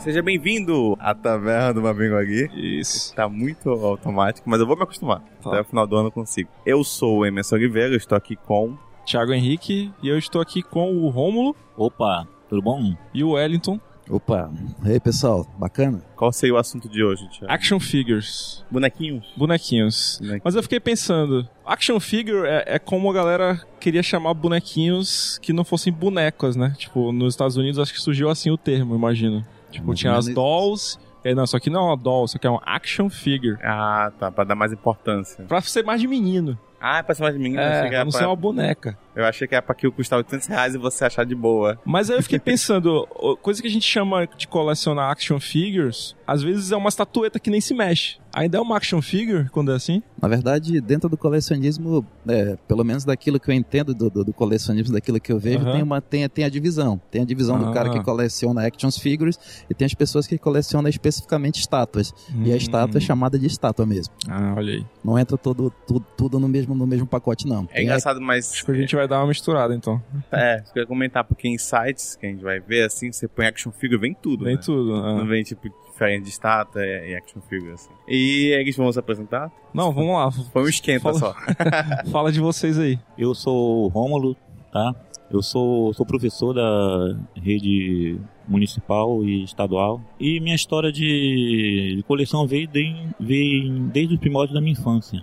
Seja bem-vindo à Taverna do Mabinguari. Isso. Tá muito automático, mas eu vou me acostumar. Tá. Até o final do ano eu consigo. Eu sou o Emerson Oliveira, estou aqui com... Thiago Henrique e eu estou aqui com o Rômulo Opa, tudo bom? e o Wellington. Opa, e aí pessoal, bacana? Qual seria o assunto de hoje, Thiago? Action Figures. Bonequinhos? Bonequinhos. Bonequinhos. Mas eu fiquei pensando, action figure é, é como a galera queria chamar bonequinhos que não fossem bonecos, né? Tipo, nos Estados Unidos acho que surgiu assim o termo, imagino. Tipo, tinha as dolls. É, não, isso aqui não é uma doll, isso aqui é uma action figure. Ah, tá, pra dar mais importância. Pra ser mais de menino. Ah, é pra ser mais de achei É, que pra não pra... ser uma boneca. eu achei que era pra aquilo custar 800 reais e você achar de boa. Mas aí eu fiquei pensando, coisa que a gente chama de colecionar action figures, às vezes é uma estatueta que nem se mexe. Ainda é uma action figure quando é assim? Na verdade, dentro do colecionismo, é, pelo menos daquilo que eu entendo do, do- do colecionismo, daquilo que eu vejo, Aham. tem, uma, tem, tem a divisão. Tem a divisão do Ah. cara que coleciona action figures e tem as pessoas que colecionam especificamente estátuas. E a estátua é chamada de estátua mesmo. Ah, olha aí. Não entra todo, tudo, tudo no, mesmo, no mesmo pacote, não. É Tem engraçado, mas... Acho que a gente vai dar uma misturada então. É, eu ia comentar, porque em sites que a gente vai ver, assim, você põe action figure, vem tudo, Vem né? tudo. Não ah. vem, tipo, diferente de estátua e action figure, assim. E eles vão se apresentar? Não, vamos lá. Foi um esquenta Fala- só. Fala de vocês aí. Eu sou o Rômulo, tá? Eu sou, sou professor da rede municipal e estadual. E minha história de, de coleção veio, de, veio desde os primórdios da minha infância.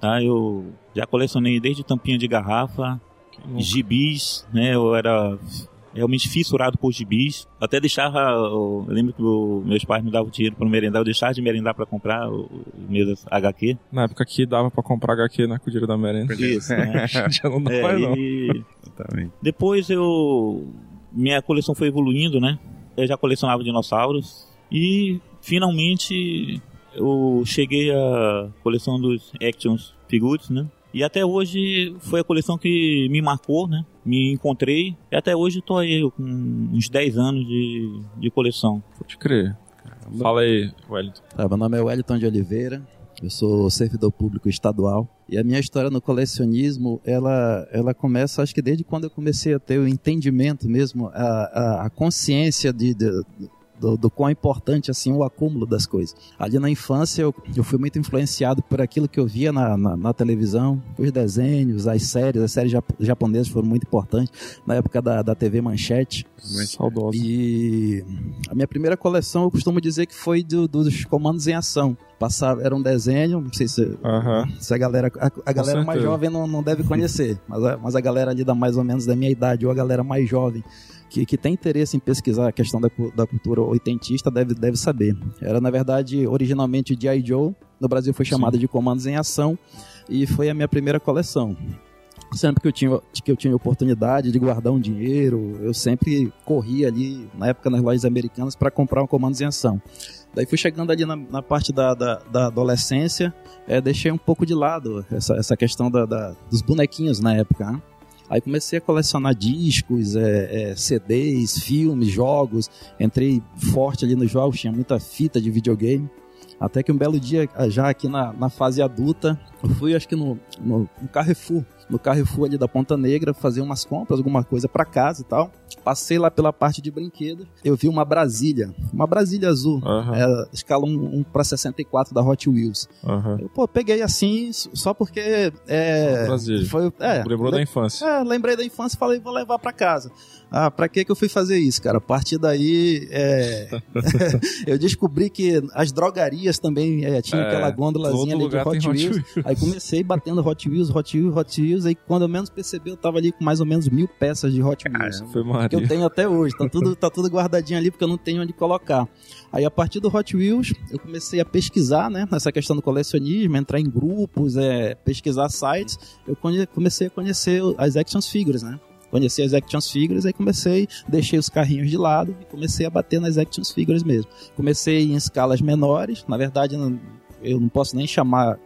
Tá? Eu já colecionei desde tampinha de garrafa, gibis, né? Eu era realmente fissurado por gibis. Até deixava, eu lembro que o- meus pais me davam dinheiro para merendar, eu deixava de merendar para comprar o- os meus HQ. Na época que dava pra comprar HQ na Cudilha da Merenda. Isso, né? Já não dá É, mais não. e Exatamente. depois eu. Minha coleção foi evoluindo, né? Eu já colecionava dinossauros. E finalmente eu cheguei à coleção dos Action Figures, né? E até hoje foi a coleção que me marcou, né? Me encontrei. E até hoje tô aí com uns 10 anos de, de coleção. Pode crer. Fala aí, Wellington. Tá, meu nome é Wellington de Oliveira, eu sou servidor público estadual e a minha história no colecionismo, ela, ela começa, acho que desde quando eu comecei a ter o entendimento mesmo, a, a, a consciência de, de- do, do quão importante assim o acúmulo das coisas. Ali na infância eu, eu fui muito influenciado por aquilo que eu via na, na, na televisão, os desenhos, as séries, as séries jap- japonesas foram muito importantes na época da, da TV Manchete. Saudosa. E a minha primeira coleção eu costumo dizer que foi do- dos comandos em ação. Passava, era um desenho, não sei se, Aham. se a galera, a, a galera mais jovem não, não deve conhecer, mas a, mas a galera ali da mais ou menos da minha idade ou a galera mais jovem que, que tem interesse em pesquisar a questão da, da cultura oitentista deve, deve saber. Era na verdade originalmente G.I. Joe, no Brasil foi chamado de comandos em ação e foi a minha primeira coleção. Sempre que eu tinha que eu tinha oportunidade de guardar um dinheiro, eu sempre corria ali na época nas lojas americanas para comprar um comandos em ação. Daí fui chegando ali na, na parte da, da, da adolescência, é, deixei um pouco de lado essa, essa questão da, da- dos bonequinhos na época. né? Aí comecei a colecionar discos, é, é, CDs, filmes, jogos. Entrei forte ali nos jogos, tinha muita fita de videogame. Até que um belo dia, já aqui na, na fase adulta, eu fui acho que no, no, no Carrefour, no Carrefour ali da Ponta Negra, fazer umas compras, alguma coisa para casa e tal. Passei lá pela parte de brinquedos, eu vi uma Brasília, uma Brasília azul, Aham. é, escala 1 para 64 da Hot Wheels. Aham. Eu, pô, peguei assim, só porque. É, Brasília. Foi, é, Lembrou da infância. é, lembrei da infância e falei, vou levar pra casa. Ah, pra que que eu fui fazer isso, cara? A partir daí, é, eu descobri que as drogarias também é, tinham É, aquela gôndolazinha ali de Hot Hot Wheels. Wheels. Aí comecei batendo Hot Wheels, Hot Wheels, Hot Wheels. Aí quando eu menos percebi, eu tava ali com mais ou menos mil peças de Hot Wheels. Foi Que eu tenho até hoje, tá tudo, tá tudo guardadinho ali porque eu não tenho onde colocar. Aí a partir do Hot Wheels, eu comecei a pesquisar, né, nessa questão do colecionismo, entrar em grupos, é, pesquisar sites. Eu comecei a conhecer as action figures, né? Conheci as action figures, aí comecei, deixei os carrinhos de lado e comecei a bater nas action figures mesmo. Comecei em escalas menores, na verdade eu não posso nem chamar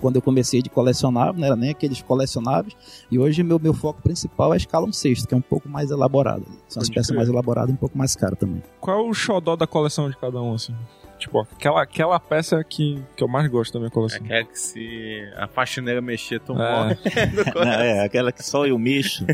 quando eu comecei de colecionável, não era nem aqueles colecionáveis, e hoje meu, meu foco principal é a escala 1 sexto, que é um pouco mais elaborada. São as peças mais elaboradas e um pouco mais caras também. Qual é o xodó da coleção de cada um, assim? Tipo, aquela, aquela peça que, que eu mais gosto da minha coleção. Aquela que se a faxineira mexer, tu É. morre. Não, é, aquela que só eu mexo.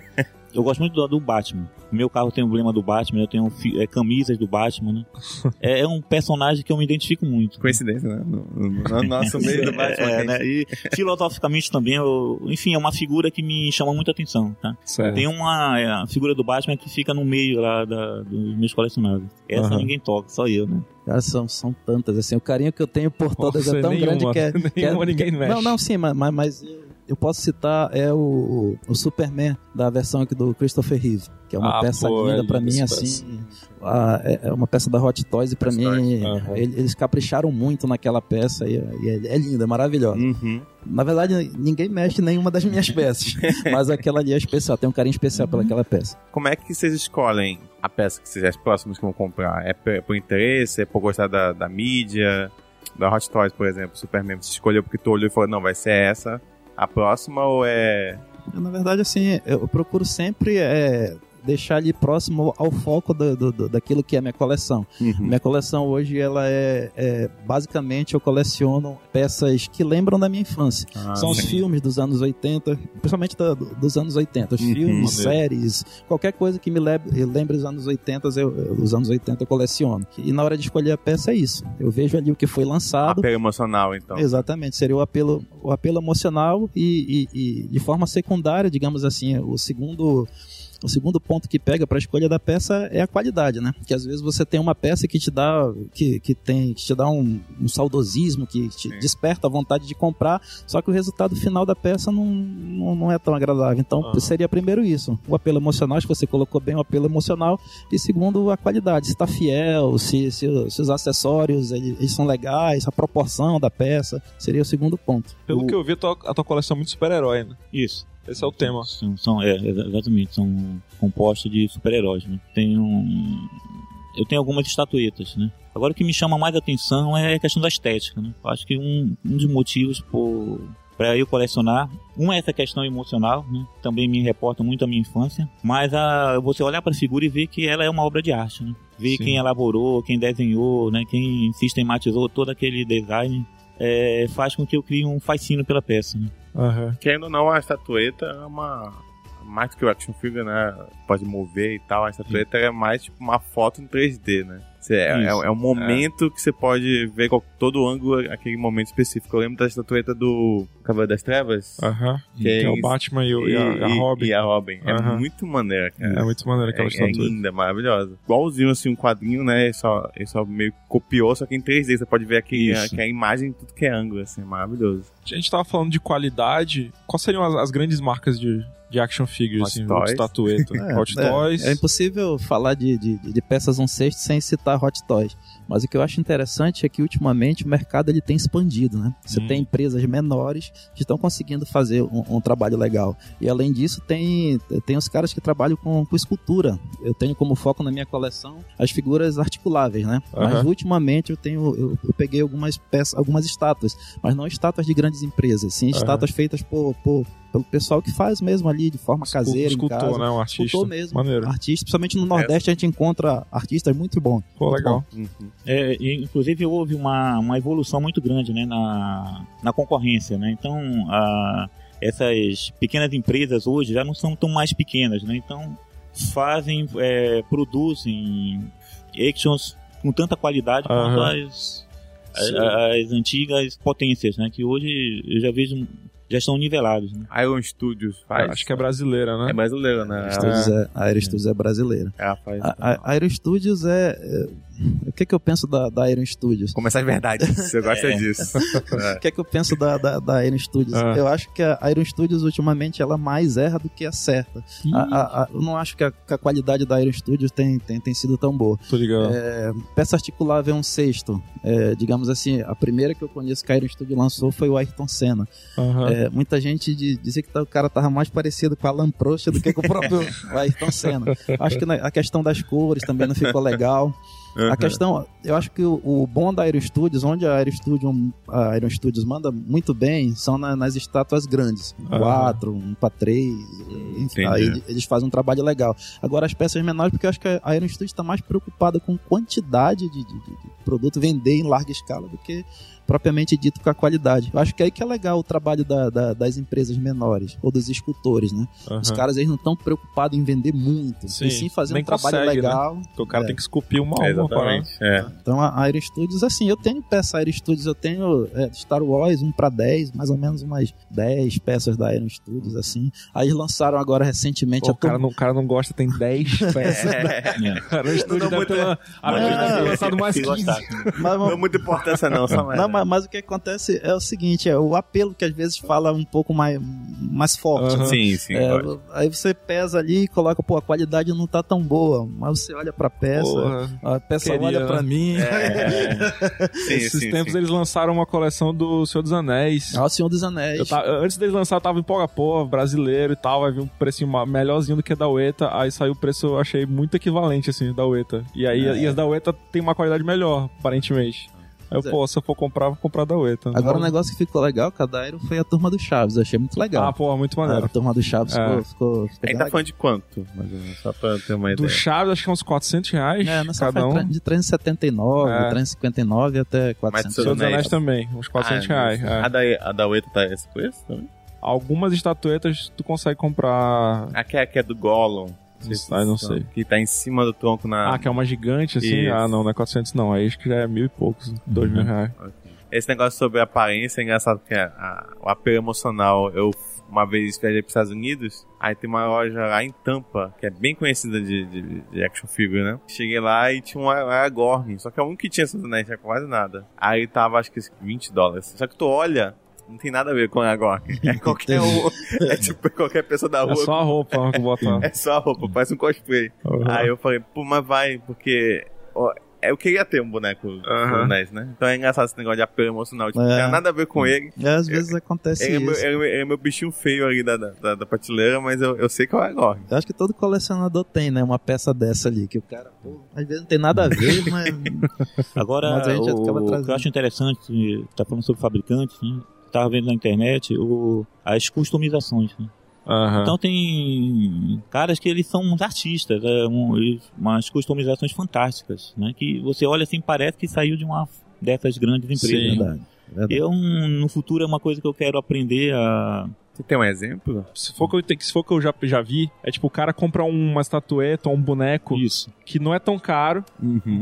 Eu gosto muito do, do Batman. Meu carro tem o emblema do Batman, eu tenho é, camisas do Batman, né? é, é um personagem que eu me identifico muito. Coincidência, né? No, no- no nosso meio do Batman. É, né? E filosoficamente também, eu, enfim, é uma figura que me chama muita atenção, tá? Certo. Tem uma é, a figura do Batman que fica no meio lá da, dos meus colecionáveis. Essa Aham. ninguém toca, só eu, né? Cara, são, são tantas, assim, o carinho que eu tenho por todas Nossa, é tão nenhuma, grande que é... que é- ninguém mexe. Não, não, sim, mas, mas eu posso citar é o, o Superman da versão aqui do Christopher Reeve, que é uma Ah, peça pô, é linda pra linda mim, assim, a- é, é uma peça da Hot Toys e pra Hot mim Toys, eles capricharam muito naquela peça e, e é, é linda, é maravilhosa. Uhum. Na verdade, ninguém mexe em nenhuma das minhas peças, mas aquela ali é especial, tem um carinho especial pelaquela peça. Como é que vocês escolhem a peça que vocês as próximas que vão comprar? É por, por interesse? É por gostar da, da mídia? Da Hot Toys, por exemplo, Superman, você escolheu porque tu olhou e falou, não, vai ser essa a próxima ou é... Na verdade, assim, eu procuro sempre é, deixar ali próximo ao foco do, do- do- daquilo que é minha coleção. Uhum. Minha coleção hoje, ela é, é- basicamente eu coleciono peças que lembram da minha infância. Ah, São os sim. filmes dos anos 80, principalmente da- dos anos 80. Os Uhum. filmes, séries, qualquer coisa que me lembre, lembre os anos 80, eu, eu- os anos 80 eu coleciono. E na hora de escolher a peça é isso. Eu vejo ali o que foi lançado. Apelo emocional, então. Exatamente, seria o apelo, o apelo emocional e, e- e, de forma secundária, digamos assim, o segundo o segundo ponto que pega para a escolha da peça é a qualidade, né? Que às vezes você tem uma peça que te dá que, que tem que te dá um, um saudosismo, que te Sim. desperta a vontade de comprar, só que o resultado final da peça não, não, não é tão agradável. Então Aham. seria primeiro isso, o apelo emocional, acho que você colocou bem o apelo emocional, e segundo a qualidade, se está fiel, se, se, se os acessórios eles, eles são legais, a proporção da peça, seria o segundo ponto. Pelo O- que eu vi, a tua, a tua coleção é muito super-herói, né? Isso. Esse é o tema. São, são- é, exa- exatamente, são compostos de super-heróis, né? Tem um... Eu tenho algumas estatuetas, né? Agora o que me chama mais atenção é a questão da estética, né? Eu acho que um, um dos motivos por para eu colecionar, um é essa questão emocional, né? Também me reporta muito a minha infância, mas a, você olhar para a figura e ver que ela é uma obra de arte, né? Ver Sim. quem elaborou, quem desenhou, né? Quem sistematizou todo aquele design é, faz com que eu crie um fascínio pela peça, né? Aham. Querendo ou não, a estatueta é uma. Mais do que o action figure, né? Pode mover e tal. A estatueta é mais tipo uma foto em 3D, né? É, é, é um momento que você pode ver qual, todo ângulo aquele momento específico. Eu lembro da estatueta do Cavaleiro das Trevas. Aham. Que Tem é o isso. Batman e, o- e a, e a Robin. E a Robin. É Aham. muito maneira, cara. É muito maneiro aquela É, é estatueta. linda, maravilhosa. Igualzinho assim, um quadrinho, né? Ele só, ele só meio que copiou, só que em 3D. Você pode ver aqui a, que a imagem em tudo que é ângulo, assim, é maravilhoso. A gente tava falando de qualidade. Quais seriam as, as grandes marcas de, de action figures, Hot assim, Toys. de estatueta? É, Hot é, Toys. É impossível falar de, de, de peças um sexto sem citar Hot Toys. Mas o que eu acho interessante é que ultimamente o mercado ele tem expandido, né? Você Hum. tem empresas menores que estão conseguindo fazer um, um trabalho legal. E além disso, tem, tem os caras que trabalham com, com escultura. Eu tenho como foco na minha coleção as figuras articuláveis, né? Mas Aham. ultimamente eu tenho eu, eu peguei algumas peças, algumas estátuas, mas não estátuas de grandes empresas, sim estátuas feitas por, por- pelo pessoal que faz mesmo ali de forma caseira em Escultor, casa. né? Um artista. Escultor mesmo. Maneiro. Artista, principalmente no Nordeste a gente encontra artistas muito bons. Pô, Muito legal. Uhum. É, inclusive houve uma, uma evolução muito grande né, na, na concorrência. Né? Então, a- essas pequenas empresas hoje já não são tão mais pequenas. Né? Então, fazem, é, produzem actions com tanta qualidade quanto Aham. as, as, as antigas potências, né? que hoje eu já vejo já estão nivelados. Né? Iron Studios faz. Acho que é brasileira, né? É brasileira, né? Studios é, a Aero Studios é brasileira. Ela faz. A, a, a Aero Studios é, é- O que, que eu penso da, da Aero Studios? Começar de verdade. Você gosta É. disso. É. O que é que eu penso da, da, da Aero Studios? Ah. Eu acho que a Aero Studios, ultimamente, ela mais erra do que acerta. A- a- a- eu não acho que a, que a qualidade da Aero Studios tem, tem, tem sido tão boa. Tô ligado. Peça articulável é um sexto. É, digamos assim, a primeira que eu conheço que a Aero Studios lançou foi o Ayrton Senna. Aham. É, muita gente de- dizia que o cara tava mais parecido com a Alan Prost do que com o próprio Ayrton Senna. Acho que a questão das cores também não ficou legal. A questão, eu acho que o, o bom da Aero Studios, onde a Aero Studios, a Aero Studios manda muito bem, são na- nas estátuas grandes. Um Aham. 4, um para 3, Entendi. Aí eles fazem um trabalho legal. Agora as peças menores, porque eu acho que a Iron Studio está mais preocupada com quantidade de, de, de produto vender em larga escala do que propriamente dito com a qualidade. Eu acho que é aí que é legal o trabalho da, da, das empresas menores, ou dos escultores, né? Aham. Os caras eles não estão preocupados em vender muito, Sim, e sim fazer nem um trabalho consegue, né? legal. Porque o cara É. tem que esculpir uma a É, uma parada. exatamente. É. Então a Aero Studios, assim, eu tenho peça Aero Studios, eu tenho é, Star Wars 1 para 10, mais ou menos umas 10 peças da Aero Studios, assim. Aí eles lançaram agora recentemente Pô, a o, cara turma- não, o cara não gosta, tem 10 peças. É. Cara, o estúdio Não dá deve ter muita- lan- a Aero deve ter lançado mais Se 15. gostasse. Mas, Não é muita importância não, só mais. Não, mas, mas o que acontece é o seguinte, é o apelo que às vezes fala um pouco mais, mais forte. Aham. né? Sim, sim. É, aí você pesa ali e coloca, pô, a qualidade não tá tão boa, mas você olha pra peça, Porra. a peça Queria, olha pra né? mim. Sim, Esses sim, tempos sim. eles lançaram uma coleção do Senhor dos Anéis. Ah, o Senhor dos Anéis. Eu ta- antes deles lançar, eu tava em pô, brasileiro e tal, vai vir um precinho ma- melhorzinho do que da Ueta, aí saiu o preço, eu achei muito equivalente, assim, da Ueta. E aí, É. e as da Ueta tem uma qualidade melhor, aparentemente. Aí eu, é. pô, se eu for comprar, vou comprar da Ueta. Agora o negócio que ficou legal, Cadairo, foi a turma do Chaves. Eu achei muito legal. Ah, pô, muito a maneiro. turma do Chaves É. ficou, ficou, legal. falando de quanto? Só pra ter uma Do ideia. Chaves, acho que é uns 400 reais É, nessa cada um. de 379, É. 359 até 400. Senhor Senhor dos Anéis Anéis. também, uns 400 Ah, reais. isso. é. A da, a da Ueta tá esse preço também? Algumas estatuetas tu consegue comprar. A que é, a que é do Gollum. Ah, não sei. Que tá em cima do tronco na... Ah, que é uma gigante assim? Isso. Ah, não, não é 400 não. Aí acho que já é mil e poucos, dois Uhum. mil reais. Esse negócio sobre a aparência é engraçado, porque a- a- o apelo emocional, eu uma vez viajei para os Estados Unidos, aí tem uma loja lá em Tampa, que é bem conhecida de, de, de action figure, né? Cheguei lá e tinha um Aragorn, só que é um que tinha essas anéis, tinha quase nada. Aí tava, acho que 20 dólares. Só que tu olha, não tem nada a ver com o Aragorn. É qualquer um, é tipo qualquer pessoa da rua. É só a roupa que botar. É só a roupa, parece um cosplay. Uhum. Aí eu falei, pô, mas vai, porque. ó, eu queria ter um boneco Aham. Anéis, né? Então é engraçado esse negócio de apelo emocional. Tipo, É. não tem nada a ver com ele. E às vezes acontece Ele é, meu, isso. é meu- ele é meu bichinho feio ali da, da, da prateleira, mas eu, eu sei que é o Aragorn. Eu acho que todo colecionador tem, né? Uma peça dessa ali, que o cara, pô, às vezes não tem nada a ver, mas. Agora, Mas a gente o, acaba o trazendo. que eu acho interessante, tá falando sobre fabricantes, né? Tava vendo na internet o, as customizações. Né? Aham. Então tem caras que eles são uns artistas, é, um, umas customizações fantásticas, né? Que você olha assim parece que saiu de uma dessas grandes empresas. Sim. Verdade. verdade. Eu, no futuro, é uma coisa que eu quero aprender a. Você tem um exemplo? Se for que eu, se for que eu já, já vi, é tipo, o cara compra uma estatueta ou um boneco Isso. que não é tão caro,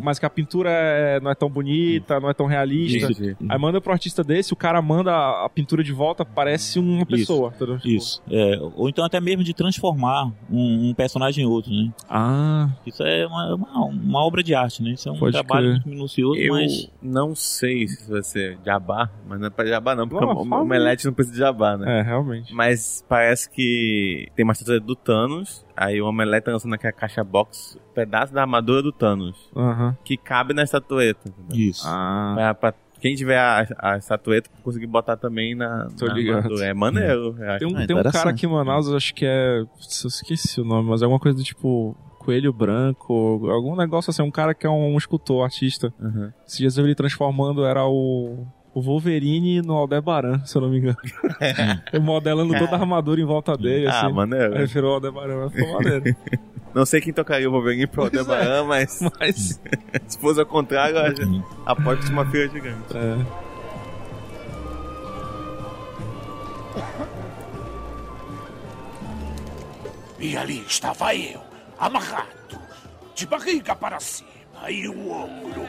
mas que a pintura é- não é tão bonita, não é tão realista. Entendi. Aí manda pro artista desse, o cara manda a pintura de volta, parece uma pessoa. entendeu? Tipo, Isso. É, ou então até mesmo de transformar um, um personagem em outro, né? Ah, Isso é uma, uma, uma obra de arte, né? Isso é um Pode trabalho crer. muito minucioso, Eu mas não sei se vai ser jabá, mas não é pra jabá não, porque Não, o fala. omelete não precisa de jabá, né? é, realmente. Mas parece que tem uma estatueta do Thanos, aí o Omelete tá lançando aquela caixa box, pedaço da armadura do Thanos, Aham. que cabe na estatueta. entendeu? isso. Ah, Pra, pra quem tiver a, a estatueta, conseguir botar também na, Tô na ligado. armadura. É maneiro, eu acho. Tem um, Ah, tem um cara aqui em Manaus, eu acho que é. Eu esqueci o nome, mas é alguma coisa do tipo. Coelho branco, algum negócio assim, um cara que é um, escultor, artista. Uhum. Esses dias eu vi ele transformando, era o. O Wolverine no Aldebaran, se eu não me engano. Ele modelando toda a armadura em volta dele, Ah, assim. maneiro. Aí virou o Aldebaran, mas ficou maneiro. Não sei quem tocaria o Wolverine pro Aldebaran, mas Mas. se fosse ao contrário, eu acho- aposto que uma fila gigante. É. E ali estava eu, amarrado, de barriga para cima e o ombro.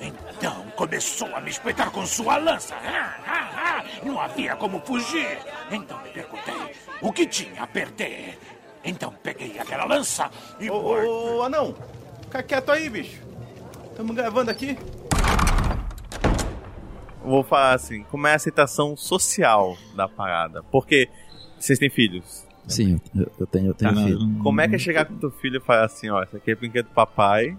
Então começou a me espetar com sua lança. Ah, ah, ah. Não havia como fugir. Então me perguntei o que tinha a perder. Então peguei aquela lança e. Ô, ô, ô, anão, fica quieto aí, bicho. Estamos gravando aqui. Vou falar assim, como é a aceitação social da parada? Porque vocês têm filhos. Sim, eu, eu tenho, eu tenho Tá. filho. Como é que é chegar com teu filho e falar assim, ó, isso aqui é brinquedo do papai,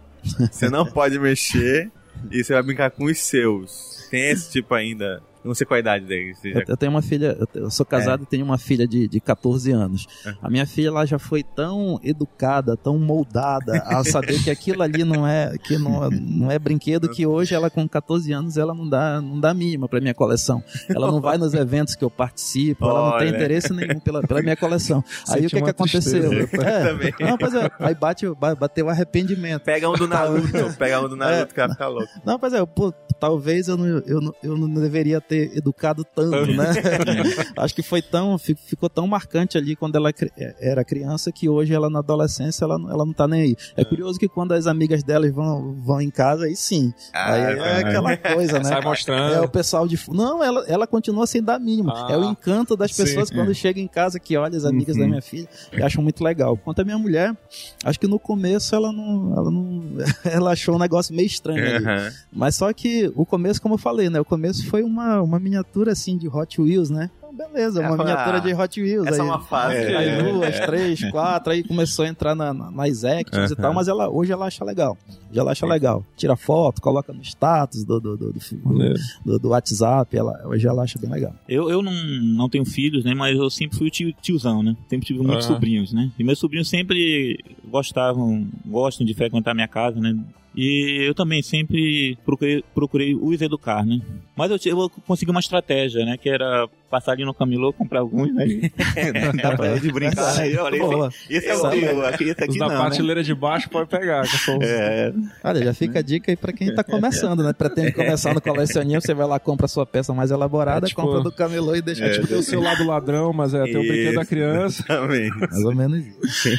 você não pode mexer e você vai brincar com os seus. Tem esse tipo ainda Não sei qual a idade Eu, já- eu tenho uma filha, eu sou casado e tenho uma filha de, de 14 anos. É. A minha filha ela já foi tão educada, tão moldada a saber que aquilo ali não é que não, não é brinquedo que hoje ela com 14 anos ela não dá não dá mínima para minha coleção. Ela não vai nos eventos que eu participo, ela não tem Olha. interesse nenhum pela, pela minha coleção. Aí Senti o que que aconteceu? É, não, pois é, aí bate, ba- bateu o arrependimento. Pega um do Naruto, pega um do Naruto que vai ficar louco. Não, mas é, pô, talvez eu não, eu, não, eu não deveria ter educado tanto, né? Acho que foi tão, fi- ficou tão marcante ali quando ela era criança que hoje ela na adolescência ela, não- ela não tá nem aí. É curioso que quando as amigas delas vão, vão em casa, aí sim. aí é Ah, aquela coisa, né? Sai É o mostrando. pessoal de. Não, ela, ela continua sem dar mínimo. Ah, é o encanto das sim. pessoas quando chega em casa que olha as amigas Uhum. da minha filha e acham muito legal. Quanto a minha mulher, acho que no começo ela não. Ela, não, ela achou um negócio meio estranho ali. Aham. Mas só que o começo, como eu falei, né? O começo foi uma, uma miniatura assim de Hot Wheels, né? Então, beleza, uma fala, miniatura ah, de Hot Wheels. Essa é aí, uma fase. aí É. duas, três, quatro, aí começou a entrar na, na- nas actions e tal, mas ela, hoje ela acha legal. Já ela acha legal. Tira foto, coloca no status do, do, do, do, do- do WhatsApp, ela, hoje ela acha bem legal. Eu, eu não, não tenho filhos, né? Mas eu sempre fui o tio, tiozão, né? Sempre tive muitos Ah. sobrinhos, né? E meus sobrinhos sempre gostavam, gostam de frequentar minha casa, né? E eu também sempre procurei, procurei os educar, né? Mas eu, eu consegui uma estratégia, né? Que era passar ali no camelô, comprar alguns, né? Dá pra de brincar, né? Olha, Boa. esse, esse é o Sabe? teu, aqui, esse Os aqui da não, né? prateleira de baixo pode pegar. É, Olha, já fica a dica aí pra quem tá começando, né? Pretende começar no colecionismo, você vai lá, compra a sua peça mais elaborada, É, tipo- compra do camelô e deixa É tipo ter o seu lado ladrão, mas é ter o brinquedo da criança. Exatamente. Mais ou menos isso.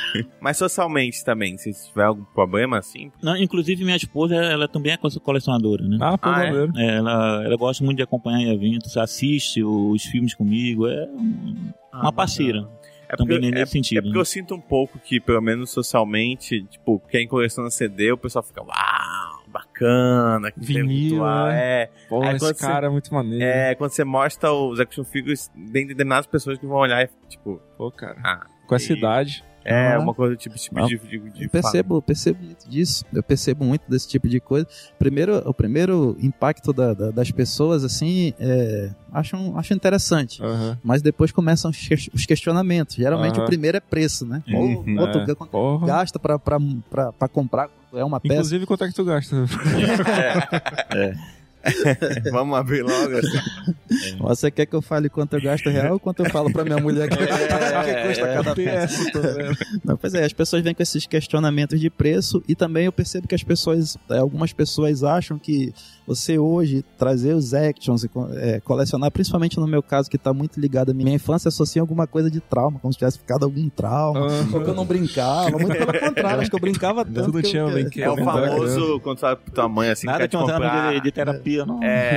Mas socialmente também, se tiver algum problema assim, não, inclusive minha esposa, ela também é colecionadora, né? Ah, pô, Ah, é? É, ela, ela gosta muito de acompanhar eventos, assiste os filmes comigo, é um- uma parceira. É Também porque, nesse é, sentido, é porque né? eu sinto um pouco que, pelo menos socialmente, tipo, quem coleciona CD, o pessoal fica, uau, bacana, que Vinil, virtual", né? É, Pô, Aí esse quando você- cara é muito maneiro. é, quando você mostra os action figures, tem determinadas pessoas que vão olhar e, tipo, Pô, cara. ah, Com essa e- idade. É uma coisa tipo, tipo Não. de, de, de Eu percebo, eu percebo muito disso. Eu percebo muito desse tipo de coisa. Primeiro, o primeiro impacto da- da- das pessoas, assim, é, acham, acham interessante. Aham. Mas depois começam os ques- os questionamentos. Geralmente Aham. o primeiro é preço, né? Uhum. pô, tu É. gasta pra, pra, pra, pra comprar é uma peça. Inclusive, quanto é que tu gasta? Vamos abrir logo assim. Você quer que eu fale quanto eu gasto real ou quanto eu falo pra minha mulher que, É, que custa é, cada peça? Não, pois é, as pessoas vêm com esses questionamentos de preço e também eu percebo que as pessoas, é, algumas pessoas acham que você hoje trazer os actions e é, colecionar, principalmente no meu caso que tá muito ligado à minha infância, associa alguma coisa de trauma, como se tivesse ficado algum trauma, ou que eu não brincava, muito pelo contrário, acho que eu brincava tanto. Tudo que eu- tinha que- brinquedo. É o famoso, quando pro tua mãe assim, Nada quer que te um comprar... de, de terapia, não. É,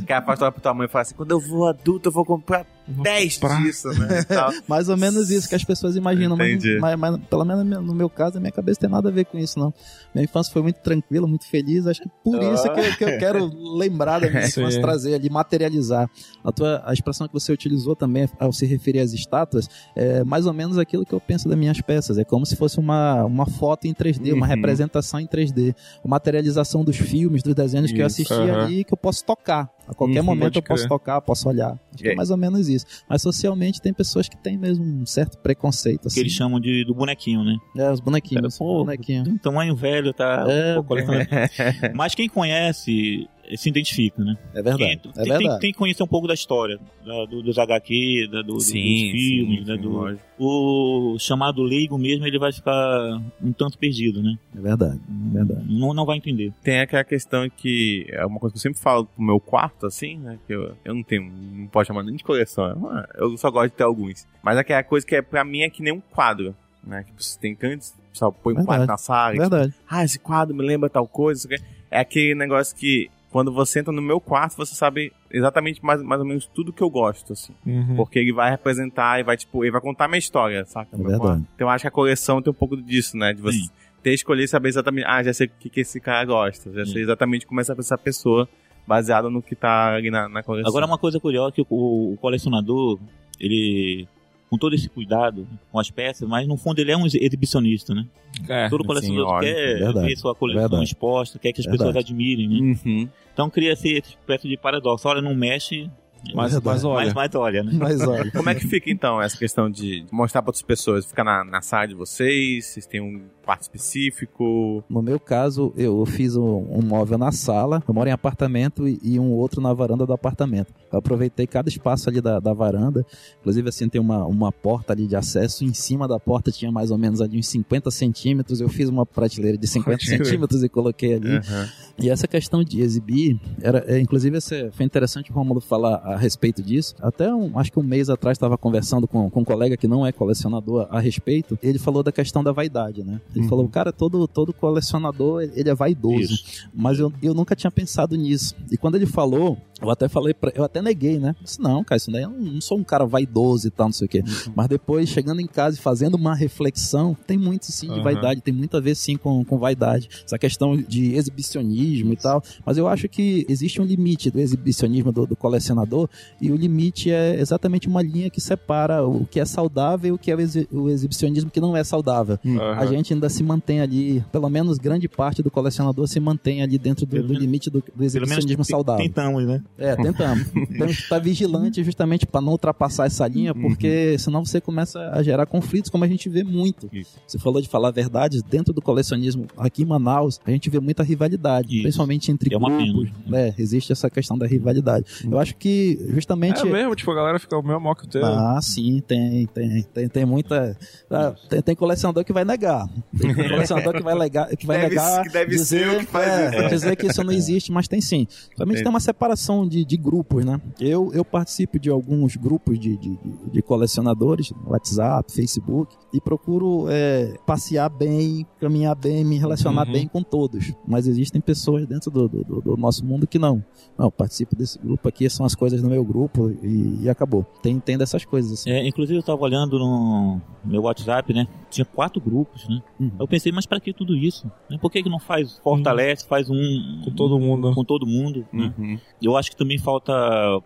É, que a pastora pro tua mãe e fala assim, quando eu vou adulto eu vou comprar 10 comprar. disso, né, mais ou menos isso que as pessoas imaginam, mas, Entendi. mas, mas pelo menos no meu caso, a minha cabeça tem nada a ver com isso, não. Minha infância foi muito tranquila, muito feliz, acho que por isso que, eu- que eu quero lembrar da minha Sim. infância, trazer ali, materializar. A, tua, a expressão que você utilizou também ao se referir às estátuas é mais ou menos aquilo que eu penso das minhas peças. É como se fosse uma, uma foto em 3D, uma Uhum. representação em 3D, uma materialização dos filmes, dos desenhos que eu Isso, assisti aham. ali que eu posso tocar. A qualquer Uhum, momento eu posso tocar, posso olhar. Acho que é É. mais ou menos isso. Mas socialmente tem pessoas que têm mesmo um certo preconceito. Que Assim. eles chamam de, do bonequinho, né? É, os bonequinhos. Pô, bonequinho. Um tamanho velho, tá? É, pô, colecionando. Mas quem conhece se identifica, né? É verdade. Quem, é tem, tem- verdade. tem que conhecer um pouco da história, da- do- dos HQ, da- do, Sim, dos filmes, sim, né? sim, do, lógico. o chamado leigo mesmo, ele vai ficar um tanto perdido, né? É verdade. É verdade. Não, não vai entender. Tem aquela questão que é uma coisa que eu sempre falo pro meu quarto, assim, né? Que eu, eu não tenho, não posso chamar nem de coleção. ah, Eu só gosto de ter alguns. Mas aquela coisa que é, pra mim é que nem um quadro, né? Tipo, você tem cantos, o pessoal põe um quadro na sala. e, Verdade. ah, esse quadro me lembra tal coisa. isso aqui. É aquele negócio que, quando você entra no meu quarto, você sabe exatamente mais, mais ou menos tudo que eu gosto, assim. Uhum. Porque ele vai representar e vai, tipo, ele vai contar minha história, saca? É verdade. quarto. Então eu acho que a coleção tem um pouco disso, né? De você Sim. ter escolhido e saber exatamente, ah, já sei o que, que esse cara gosta, já Sim. sei exatamente como essa essa pessoa, baseado no que tá ali na, na coleção. Agora, uma coisa curiosa que o, o colecionador, ele com todo esse cuidado com as peças, mas no fundo ele é um exibicionista, né? É. Todo colecionador óbvio, quer verdade, ver sua coleção verdade. exposta, quer que as Verdade. pessoas admirem, né? Uhum. Então cria-se essa espécie de paradoxo. Olha, não mexe, Mas, Verdade. mas olha, mas, mas olha, né? Mas olha, Como é que fica então essa questão de mostrar para outras pessoas? Fica na, na sala de vocês? Vocês têm um quarto específico? no meu caso, eu fiz um, um móvel na sala, eu moro em apartamento e, e um outro na varanda do apartamento. Eu aproveitei cada espaço ali da, da varanda, inclusive assim tem uma, uma porta ali de acesso, em cima da porta tinha mais ou menos ali uns 50 centímetros, eu fiz uma prateleira de 50 Pode crer. centímetros e coloquei ali. Aham. E essa questão de exibir, era, é, inclusive esse- foi interessante o Romulo falar a respeito disso. Até um, acho que um mês atrás estava conversando com, com um colega que não é colecionador a respeito. Ele falou da questão da vaidade, né? Ele Uhum. falou, cara, todo, todo colecionador ele é vaidoso. Isso. Mas eu, eu nunca tinha pensado nisso. E quando ele falou, eu até falei, pra, eu até neguei, né? Eu Disse, não, cara, isso daí eu não, sou um cara vaidoso e tal, não sei o quê. Mas depois, chegando em casa e fazendo uma reflexão, tem muito sim de Aham. vaidade, tem muito a ver sim com, com vaidade. Essa questão de exibicionismo e tal. Mas eu acho que existe um limite do exibicionismo do, do colecionador e o limite é exatamente uma linha que separa o que é saudável e o que é o, exi- o exibicionismo que não é saudável. aham. A gente ainda se mantém ali, pelo menos grande parte do colecionador se mantém ali dentro do, do limite do, do exibicionismo saudável. tentamos, né? É, tentamos. Temos que estar vigilante justamente para não ultrapassar essa linha, porque senão você começa a gerar conflitos, como a gente vê muito. Isso. Você falou de falar verdades, dentro do colecionismo aqui em Manaus, a gente vê muita rivalidade, Isso. principalmente entre É uma grupos. É, existe essa questão da rivalidade. Eu acho que justamente. É mesmo, tipo, a galera fica o meu maior que o teu. Ah, sim, tem, tem, tem, tem muita. ah, Tem, tem colecionador que vai negar. Tem colecionador que vai, legar, que vai Deve- negar. que deve dizer, ser o que faz é, isso. dizer que isso não existe, mas tem sim. Somente Tem. uma separação de, de grupos, né? Eu, eu participo de alguns grupos de, de, de- de colecionadores, WhatsApp, Facebook, e procuro é, passear bem, caminhar bem, me relacionar Uhum. bem com todos. Mas existem pessoas dentro do, do, do- do nosso mundo que não. Não, participo desse grupo aqui, são as coisas do meu grupo e, e acabou. Tem, tem dessas coisas, assim. É, inclusive eu estava olhando no meu WhatsApp, né? Tinha quatro grupos, né? Uhum. Eu pensei, mas para que tudo isso? Né? Por que, que não faz, fortalece, faz um Com todo mundo. com todo mundo, né? Uhum. Eu acho que também falta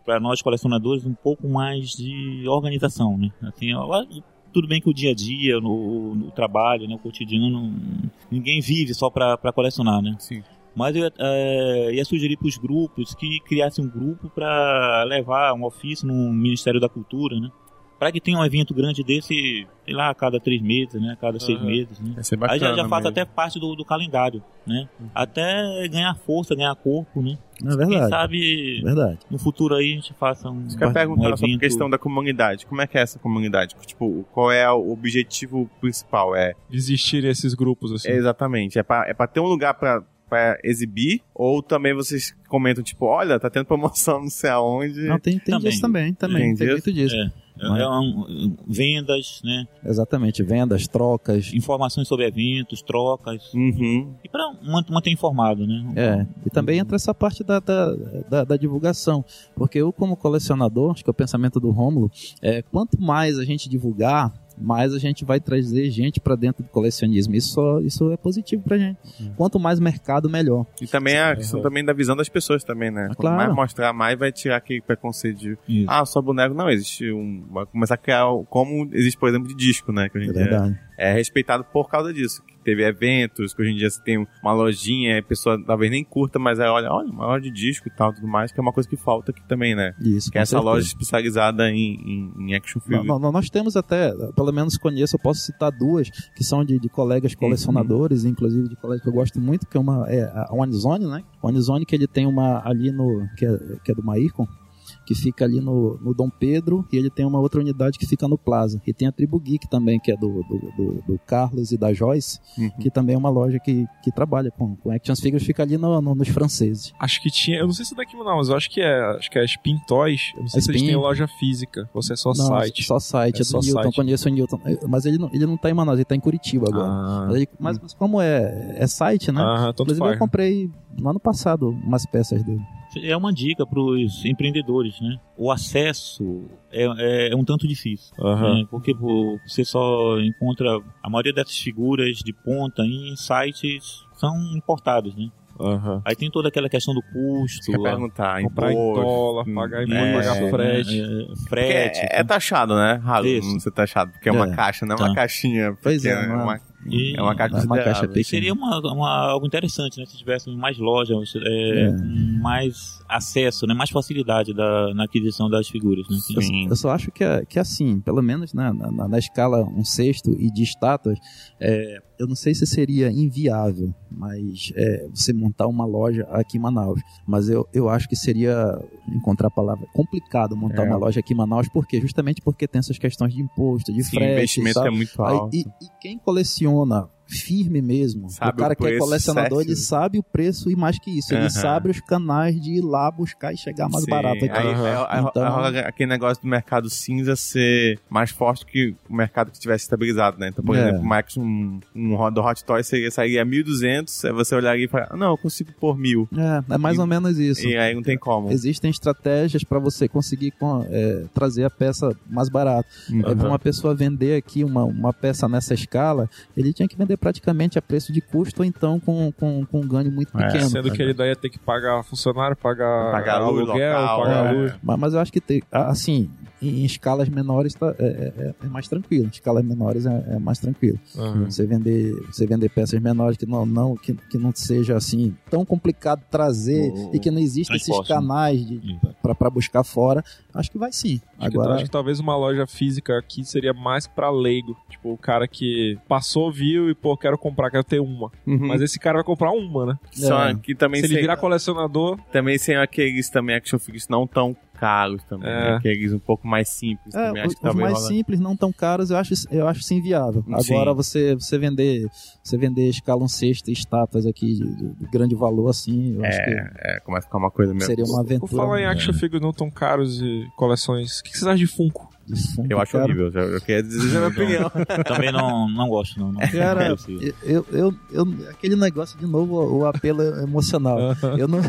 para nós colecionadores um pouco mais de organização, né? Assim, eu- tudo bem que o dia a dia, no, no trabalho, né, o cotidiano, ninguém vive só para colecionar, né? Sim. Mas eu eh, ia sugerir para os grupos que criassem um grupo para levar um ofício no Ministério da Cultura, né? Para que tenha um evento grande desse, sei lá, a cada três meses, né? A cada seis meses, né? Vai ser Aí bacana já, já faz até parte do, do calendário, né? Até ganhar força, ganhar corpo, né? É Quem verdade. sabe Verdade. no futuro aí a gente faça um, Você quer um perguntar sobre a questão da comunidade. Como é que é essa comunidade? Tipo, qual é o objetivo principal? É, Existirem esses grupos, assim. é exatamente, é pra, é pra ter um lugar pra, pra exibir? Ou também vocês comentam, tipo, olha, tá tendo promoção não sei aonde. Não, tem, tem Também. disso também, também. Tem Tem, disso? muito disso. É, é um- vendas, né? Exatamente, vendas, trocas. Informações sobre eventos, trocas. Uhum. E para manter informado, né? É, e também entra essa parte da, da, da, da divulgação. Porque eu, como colecionador, acho que é o pensamento do Rômulo, é, quanto mais a gente divulgar, mais a gente vai trazer gente para dentro do colecionismo. Isso, só- isso é positivo pra gente. Quanto mais mercado, melhor. E também a questão também da visão das pessoas também, né? Quanto Claro. mais mostrar, mais vai tirar aquele preconceito de Isso. ah, só boneco. Não, existe um. Vai começar a criar como existe, por exemplo, de disco, né? Que hoje em É é respeitado por causa disso. Teve eventos, que hoje em dia você tem uma lojinha, a pessoa talvez nem curta, mas aí olha, olha, uma loja de disco e tal, tudo mais, que é uma coisa que falta aqui também, né? Isso, Que é essa certeza. loja especializada em, em, em action figure. Nó- nó- Nós temos até, pelo menos conheço, eu posso citar duas, que são de, de colegas colecionadores, inclusive de colegas que eu gosto muito, que é uma é a OneZone, né? A OneZone que ele tem uma ali no, que é, que é do Maicon, que fica ali no, no Dom Pedro, e ele tem uma outra unidade que fica no Plaza. E tem a Tribo Geek também, que é do, do, do- do Carlos e da Joyce, Uhum. que também é uma loja que, que trabalha com, com action figures, fica ali no- no- nos franceses. Acho que tinha. Eu não sei se é daqui não, mas eu acho que é. Acho que é Spin Toys. Eu não sei A se eles têm loja física. Ou se é só Não, site. Só site, É é, só Newton, site. conheço o Newton. Mas ele não, ele não tá em Manaus, ele tá em Curitiba agora. Ah, Mas, ele- mas- mas como é, é site, né? Tanto Inclusive eu comprei no ano passado umas peças dele. É uma dica para os empreendedores, né? O acesso é, é- é um tanto difícil. Aham. né? Porque pô, você só encontra a maioria dessas figuras de ponta em sites são importados, né? Aham. Aí tem toda aquela questão do custo, Quer lá, perguntar, Comprar em imposto, dólar, hum, pagar é, imposto, pagar é, frete. é, frete. é, é taxado, né? Ralo, Isso. não ser taxado, porque é uma É, caixa, não é tá. uma caixinha. Pois é, pequena, é- uma, E- é uma caixa uma caixa pequena. Seria uma, uma- algo interessante, né? Se tivéssemos mais lojas, é, É. com mais acesso, né? Mais facilidade da, na aquisição das figuras, né? Sim. Eu só acho que, é- que assim, pelo menos na, na, na escala um sexto e de estátuas, é, eu não sei se seria inviável, mas é, você montar uma loja aqui em Manaus. Mas eu, eu acho que seria, encontrar a palavra, complicado montar É. uma loja aqui em Manaus, por quê? Justamente porque tem essas questões de imposto, de Sim, frete, investimento sabe? é muito Aí, alto. e, e quem coleciona firme mesmo, Sabe o cara o que é colecionador, certo. ele sabe o preço e mais que isso, ele Aham. sabe os canais de ir lá buscar e chegar mais Sim, barato aqui. Aí, aí- Então- aí aquele negócio do mercado cinza ser mais forte que o mercado que tivesse estabilizado, né? Então, por É. exemplo, Max, um, um Hot- do Hot Toys seria, sairia 1.200, aí você olharia e falar, não, eu consigo por mil. É, é mais E- ou menos isso. E aí não tem como. Existem estratégias para você conseguir é, trazer a peça mais barata. Uhum. Para uma pessoa vender aqui uma, uma peça nessa escala, ele tinha que vender praticamente a preço de custo ou então com, com, com um ganho muito É, pequeno. Sendo que ele daí ia ter que pagar funcionário, pagar, Pagar luz, aluguel, local, pagar é. luz. Mas, mas eu acho que tem, assim, em, em escalas menores tá, é, é- é mais tranquilo. Em escalas menores é, é mais tranquilo. Aham. Você vender, você vender peças menores que não, não, que, que não seja assim tão complicado trazer O- e que não existem esses né? canais de, Isso. para buscar fora, acho que vai sim. Acho, que, Agora, acho que talvez uma loja física aqui seria mais pra leigo. Tipo, o cara que passou, viu e, pô, quero comprar, quero ter uma. Uhum. Mas esse cara vai comprar uma, né? Só É. que também Se ele sem, virar colecionador, também sem aqueles também action figures não tão caros também. É. né? Aqueles um pouco mais simples É, também. os, Acho que os talvez mais rola- simples, não tão caros, eu acho, eu acho sim viável. Sim. Agora você, você vender você vender escala um sexto e estátuas aqui de, de- de grande valor assim, eu acho que É, começa a ficar uma coisa mesmo. seria uma por aventura. falar em action figures não tão caros e coleções, o que que vocês acham de Funko? Eu acho cara. horrível, eu, eu quero dizer a minha opinião. Também não, não gosto, não. não Cara, ser. eu, eu, eu, aquele negócio de novo, o apelo emocional. Eu, não,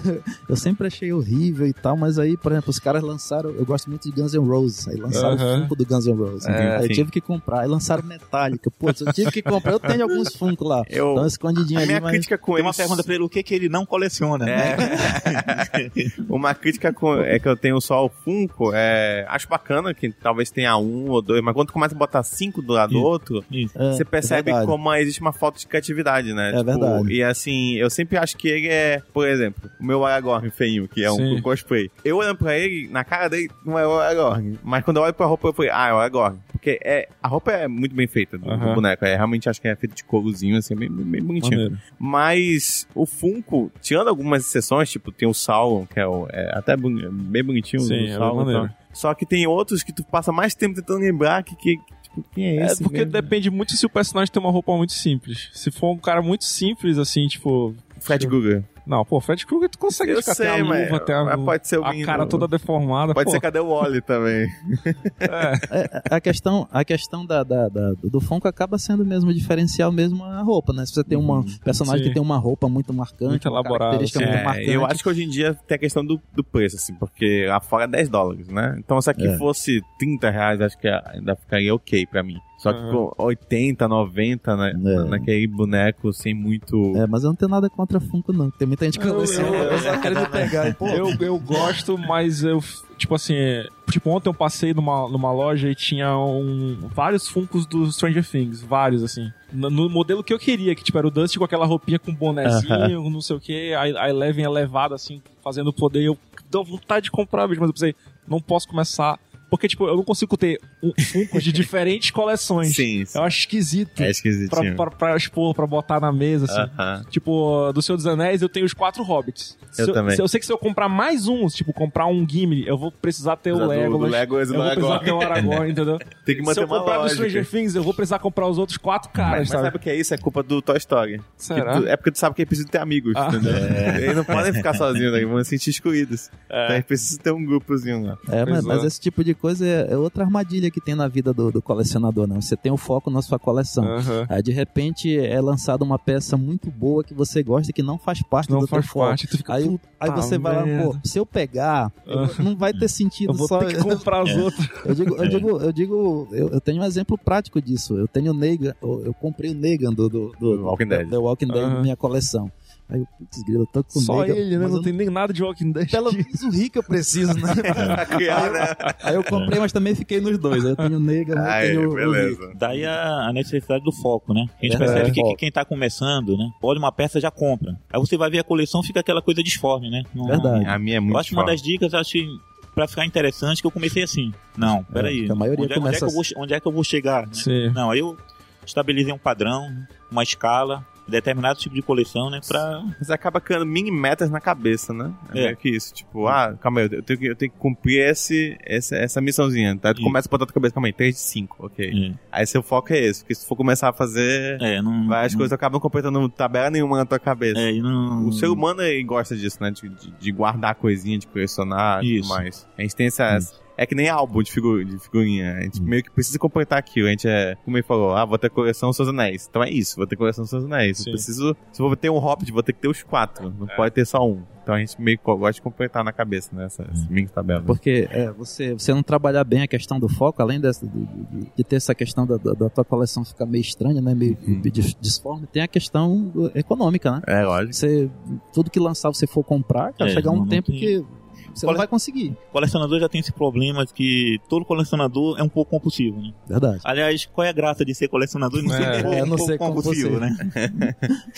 eu sempre achei horrível e tal, mas aí, por exemplo, os caras lançaram. Eu gosto muito de Guns N' Roses. Aí lançaram Aham. o Funko do Guns N' Roses. É, aí eu tive que comprar. Aí lançaram Metallica. Putz, eu tive que comprar. Eu tenho alguns Funko lá. Eu, Estão escondidinhos a ali, minha mas. crítica com Tem uma pergunta pra ele, o que que ele não coleciona, né? É. Uma crítica com- é que eu tenho só o Funko, é, acho bacana que talvez tenha um ou dois, mas quando começa a botar cinco do lado do outro, Isso. É, você percebe é como existe uma falta de criatividade, né? É verdade. E assim, eu sempre acho que ele é, por exemplo, o meu Aragorn feinho, que é um, Sim. cosplay. Eu olhando pra ele, na cara dele, não é o Aragorn. Mas quando eu olho pra roupa, eu falei, ah, é o Aragorn. Porque é, a roupa é muito bem feita do, do Aham. boneco. É, realmente acho que é feito de courozinho, assim, bem, bem, bem bonitinho. Maneiro. Mas o Funko, tirando algumas exceções, tipo, tem o Sauron, que é, o, é até bem bonitinho Sim, o é Sauron. maneiro. Só que tem outros que tu passa mais tempo tentando lembrar que, que tipo, quem é É, esse? porque mesmo? depende muito se o personagem tem uma roupa muito simples. Se for um cara muito simples, assim, tipo. Fred Guga. Não, pô, Fred Krueger tu consegue Eu ficar sei, até a mas- luva, até a, mas pode ser a alguém cara toda deformada. Pode pô, ser cadê o Wally também. é. É, a questão, a questão da, da- da- do Funko acaba sendo mesmo o diferencial mesmo a roupa, né? Se você tem uma personagem Sim. que tem uma roupa muito marcante, Muito elaborada, assim. É, marcante. eu acho que hoje em dia tem a questão do, do preço, assim, porque lá fora é 10 dólares, né? Então se aqui É. fosse 30 reais, acho que ainda ficaria ok pra mim. Só que Aham. com 80, 90, né? É. Naquele boneco sem muito. É, mas eu não tenho nada contra Funko, não. Tem muita gente que Eu- coleciona. eu- Eu só quero pegar. e, pô, Eu, eu gosto, mas eu. Tipo assim. Tipo, ontem eu passei numa, numa loja e tinha um, vários funcos do Stranger Things. Vários, assim. No, no modelo que eu queria, que tipo, era o Dusty com aquela roupinha com bonezinho, não sei o que. A, a Eleven elevada, assim, fazendo poder. Eu dou vontade de comprar, bicho, mas eu pensei, não posso começar. Porque, tipo, eu não consigo ter um funko de diferentes coleções. Sim, sim. Eu acho esquisito. É pra, esquisitinho. pra, pra expor, pra botar na mesa, assim. Aham. Tipo, do Senhor dos Anéis, eu tenho os quatro hobbits. Eu Se também. se eu sei que se eu comprar mais uns, tipo, comprar um Gimli, eu vou precisar ter o Do- do Legolas. Legolas eu do vou precisar Aragorn. ter o Aragorn, entendeu? Tem que se manter eu uma comprar do. Stranger Things, eu vou precisar comprar os outros quatro caras, Mas sabe? sabe o que é isso? É culpa do Toy Story. Será? Tu- é porque tu sabe que eles precisam ter amigos, Ah. entendeu? Eles não podem ficar sozinhos, né? Eles vão se sentir excluídos. Então eles precisam ter um grupozinho lá. É, mas, mas é. esse tipo de coisa é, é outra armadilha que tem na vida do, do colecionador, né? Você tem o foco na sua coleção. Aham. Aí de repente é lançada uma peça muito boa que você gosta que não faz parte Não do faz teu foco. parte, tu fica, Aí, aí você vai lá, merda. pô, se eu pegar, eu- não vai ter sentido Eu vou só. ter que comprar as outras. Eu digo, eu digo, eu digo, eu, eu tenho um exemplo prático disso. Eu tenho o Negan, eu, comprei o Negan do, do, do, Do Walking Dead. do Walking Dead Aham. na minha coleção. Aí eu, putz, grilo, eu tô com Só ele, né? Não eu tem nem nada de Walking Dead. Pelo menos o Rick eu preciso, né? Pra criar, né? Aí eu comprei, mas também fiquei nos dois. Aí eu tenho o Negan, eu Aí, tenho o beleza. Daí a, a necessidade do foco, né? A gente É, percebe é, que, que quem tá começando, né? Olha uma peça já compra. Aí você vai ver a coleção, fica aquela coisa disforme, né? Não- Verdade. A minha é Eu muito acho que uma forte. das dicas, eu acho que pra ficar interessante, que eu comecei assim. Não, peraí. que a maioria onde, é, onde, é começa que eu vou, onde é que eu vou chegar? né? Não, aí eu estabilizei um padrão, uma escala, determinado tipo de coleção, né? Pra. Mas acaba criando mini metas na cabeça, né? É, É. meio que isso. Tipo, ah, calma aí, eu tenho que, eu tenho que cumprir esse, essa, essa missãozinha. Tá? Tu começa a botar na tua cabeça, calma aí, 3 de 5, ok. Aí seu foco é esse. Porque se for começar a fazer, É, é não. vai, as não- coisas acabam completando tabela nenhuma na tua cabeça. É, e não. O ser humano gosta disso, né? De, de, de guardar coisinha, de colecionar e tudo mais. A gente tem essa. É que nem álbum de, figu, de figurinha. A gente meio que precisa completar aquilo. A gente é, como ele falou, ah, vou ter coleção dos seus anéis. Então é isso, vou ter coleção dos seus anéis. Sim. Eu preciso. Se eu vou ter um Hobbit, vou ter que ter os quatro. Não pode ter só um. Então a gente meio que gosta de completar na cabeça, né? Essa, essa mini tabela. Porque é, você, você não trabalhar bem a questão do foco, além dessa, de, de- de ter essa questão da, da, da tua coleção ficar meio estranha, né? Meio, dis- disforme, tem a questão econômica, né? É, lógico. Você, tudo que lançar você for comprar, vai É, chegar um tempo tem- que você não Cole- vai conseguir. colecionador já tem esse problema de que todo colecionador é um pouco compulsivo, né? Verdade. Aliás, qual é a graça de ser colecionador e não ser É, um pouco, é, não um ser pouco compulsivo, compulsivo. né?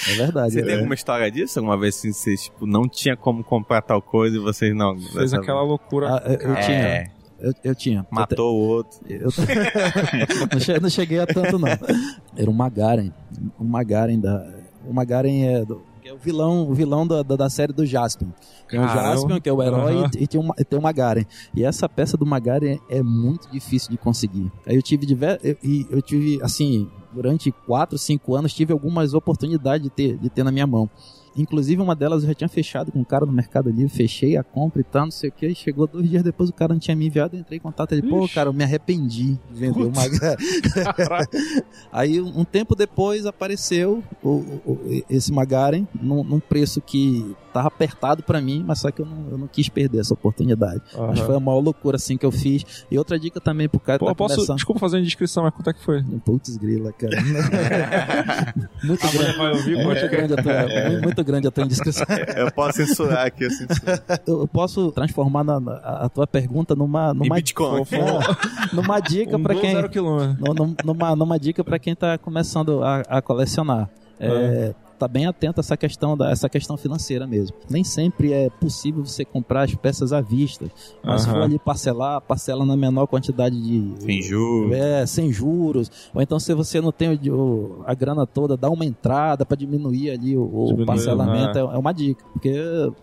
É verdade. Você é. tem alguma história disso? Alguma vez assim, você tipo, não tinha como comprar tal coisa e vocês não. Fez dessa- aquela loucura. Ah, eu, eu É, tinha. Eu, eu tinha. Matou o outro. Eu, não, che- não cheguei a tanto, não. Era um Magaren. Um Magaren da. O Magaren é, do- é o vilão, o vilão da, da, da série do Jaspion. Tem o. Jaspion, que é o herói, Aham. e, tem, uma, tem o Magaren. E essa peça do Magaren é, é muito difícil de conseguir. Aí eu tive diver, eu, e eu tive, assim, durante 4, 5 anos, tive algumas oportunidades de ter, de ter na minha mão. Inclusive, uma delas eu já tinha fechado com um cara no Mercado Livre, fechei a compra e tal, não sei o que. Chegou dois dias depois, o cara não tinha me enviado, eu entrei em contato. Ele, pô, cara, eu me arrependi de vender Putz. Magaren. Aí, um tempo depois, apareceu o, o- o- esse Magaren num, num preço que tava apertado pra mim, mas só que eu não, eu não quis perder essa oportunidade. Mas foi a maior loucura assim que eu fiz. E outra dica também pro cara que Pô, tá posso, começando. desculpa fazer a indiscrição, mas quanto é que foi? Putz, grila, cara. muito grande. ouvir, Muito grande, a tua, muito, muito grande a tua indiscrição. Eu posso censurar aqui, assim. Eu eu posso transformar na- na- a tua pergunta numa, numa, Bitcoin. numa dica Um gol, quem. numa, numa dica para quem está começando a, a colecionar. É, tá bem atento a essa questão da essa questão financeira mesmo. Nem sempre é possível você comprar as peças à vista, mas se for ali parcelar, parcela na menor quantidade de Sem juros. é, sem juros, ou então se você não tem o- o- a grana toda, dá uma entrada para diminuir ali o, o Diminuir, parcelamento, né? é, é uma dica, porque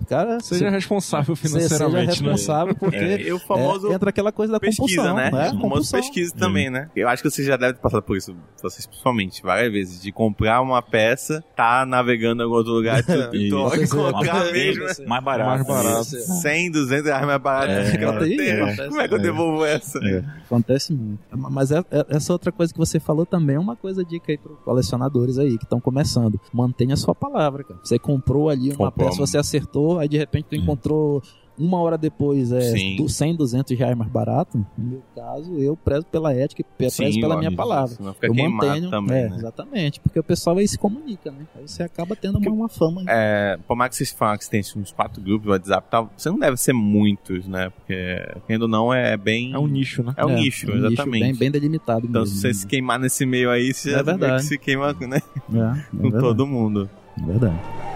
cara, Seja responsável você- seja financeiramente, né? responsável porque É, e o famoso é, entra aquela coisa da pesquisa, compulsão, né? né? o famoso pesquisa também, né? Eu acho que você já deve ter passado por isso, vocês principalmente, várias vezes, de comprar uma peça, tá navegando em algum outro lugar tu, e Uma mesmo. vez Mais barato. Mais barato. Isso. 100, 200 reais mais barato. É, meu é, Deus, é. como é que eu devolvo essa? É. Acontece muito. Mas é- é- essa outra coisa que você falou também é uma coisa dica aí para colecionadores aí que estão começando. Mantenha a sua palavra, cara. Você comprou ali uma Comprou. peça, você acertou, aí de repente tu encontrou uma hora depois é Sim. du- 100, 200 reais mais barato. No meu caso, eu prezo pela ética e prezo Sim, pela ó, minha palavra. Eu mantenho, também, é, né? exatamente, porque o pessoal aí se comunica, né? Aí você acaba tendo uma, uma fama. É, por mais que vocês falam que vocês têm uns quatro grupos do WhatsApp tal, você não deve ser muitos, né? Porque, quendo não, é bem... É um nicho, né? É um É, nicho, um nicho exatamente. bem, bem delimitado Então, mesmo. se você se queimar nesse meio aí, você É verdade. que se queima né, É, é com verdade, todo mundo. é verdade.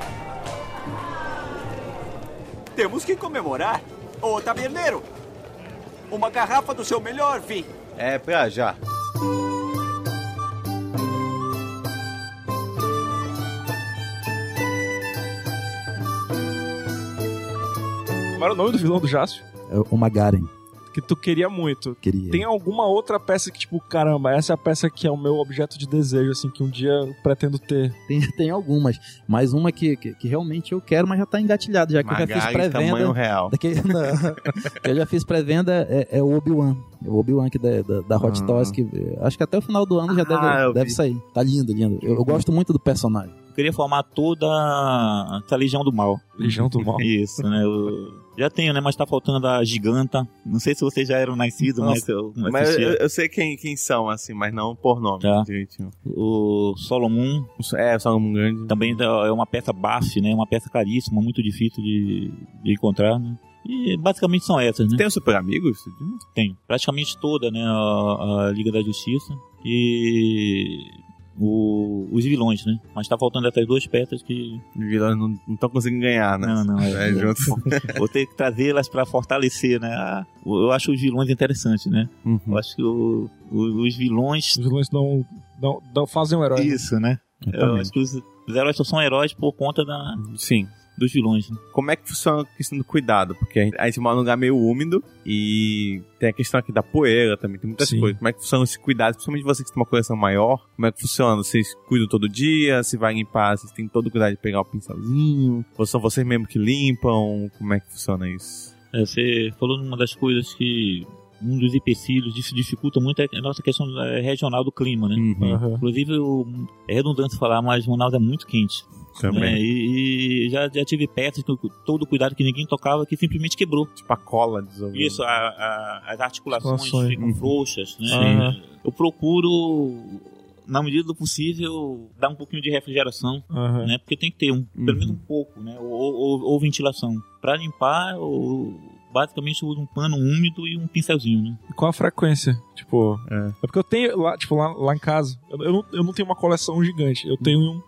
Temos que comemorar. Ô, taberneiro, uma garrafa do seu melhor vinho. É, pra já. Como era o nome do vilão do Jácio? É o Magaren, Que tu queria muito. queria. Tem alguma outra peça que, tipo, caramba, essa é a peça que é o meu objeto de desejo, assim, que um dia eu pretendo ter. Tem, tem algumas, mas uma que, que, que realmente eu quero, mas já tá engatilhado, já que eu já fiz Magari tamanho pré-venda. real. Daqui, eu já fiz pré-venda é, é o Obi-Wan. É o Obi-Wan aqui da, da, da Hot Ah. Toys, que acho que até o final do ano já Ah, deve, deve sair. Tá lindo, lindo. Eu, eu gosto muito do personagem. queria formar toda essa Legião do Mal. Legião do Mal. Isso, né? Já tenho, né? Mas tá faltando a Giganta. Não sei se vocês já eram nascidos, mas eu mas Mas eu, assistia. eu sei quem, quem são, assim, mas não por nome, Tá. direitinho. O Solomon É, só um grande. também é uma peça baf, né? Uma peça caríssima, muito difícil de, de encontrar, né? E basicamente são essas, né? Tem os Super Amigos? Tem. Praticamente toda, né? A, a Liga da Justiça. E o- os vilões, né? Mas tá faltando essas duas peças que. Os vilões não estão conseguindo ganhar, né? Não, não, é- É, junto. Vou ter que trazê-las pra fortalecer, né? Ah, eu acho os vilões interessantes, né? Uhum. Eu acho que o- o- os vilões. Os vilões dão, dão, dão- fazem um herói. Isso, né? Eu acho que os, os heróis só são heróis por conta da, Sim. Dos vilões. Né? Como é que funciona a questão do cuidado? Porque a gente, a gente mora num lugar meio úmido e tem a questão aqui da poeira também, tem muitas Sim. coisas. Como é que funciona esse cuidado? Principalmente você que tem uma coleção maior, como é que funciona? Vocês cuidam todo dia? Se vai limpar, vocês têm todo o cuidado de pegar o pincelzinho? Ou são vocês mesmo que limpam? Como é que funciona isso? É, Você falou numa das coisas que um dos empecilhos dif- dificulta muito é a nossa questão eh, regional do clima, né? Uhum. Inclusive, é redundante falar, mas Manaus é muito quente. né? Também. E, e já, já tive peças eu- todo o cuidado que ninguém tocava que simplesmente quebrou. Tipo a cola dissolvida. Isso, a- a- as articulações Articulações. ficam Uhum. frouxas, né? Aham. Eu procuro, na medida do possível, dar um pouquinho de refrigeração, Aham. né? Porque tem que ter um, pelo Uhum. menos um pouco, né? Ou, ou- ou ventilação. Para limpar, eu basicamente uso um pano úmido e um pincelzinho, né? E qual a frequência? Tipo, É. é, porque eu tenho lá, tipo, lá, lá em casa, eu, eu não, eu não tenho uma coleção gigante. Eu tenho um-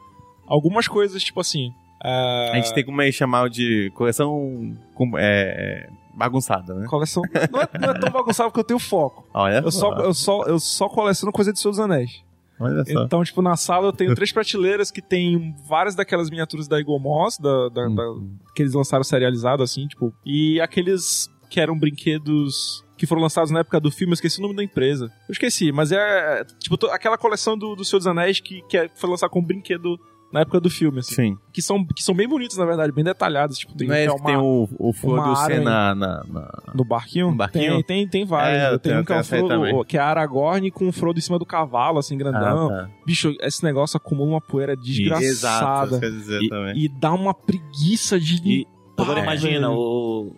algumas coisas, tipo assim. É, A gente tem como chamar de coleção é, bagunçada, né? Coleção. Não é, não é tão bagunçado porque eu tenho foco. Olha Eu só, eu só, eu só coleciono coisa de Senhor dos Anéis. Olha só. Então, tipo, na sala eu tenho três prateleiras que tem várias daquelas miniaturas da Eagle Moss, da, da- da- Uhum. que eles lançaram serializado, assim, tipo. E aqueles que eram brinquedos que foram lançados na época do filme, eu esqueci o nome da empresa. Eu esqueci, mas é, tipo, aquela coleção do, do Senhor dos Anéis que, que é- foi lançada como brinquedo na época do filme, assim. Sim. Que são, que são bem bonitos, na verdade, bem detalhados. Tipo, tem, Não é tem que tem o, o Frodo uma Sen área na, na, No barquinho? No barquinho? Tem, tem, tem vários. É, tem um que é, o Frodo, que é Aragorn com o Frodo em cima do cavalo, assim, grandão. Ah, tá. Bicho, esse negócio acumula uma poeira Exato, desgraçada. isso quer dizer E- também. E dá uma preguiça de E agora imagina, o...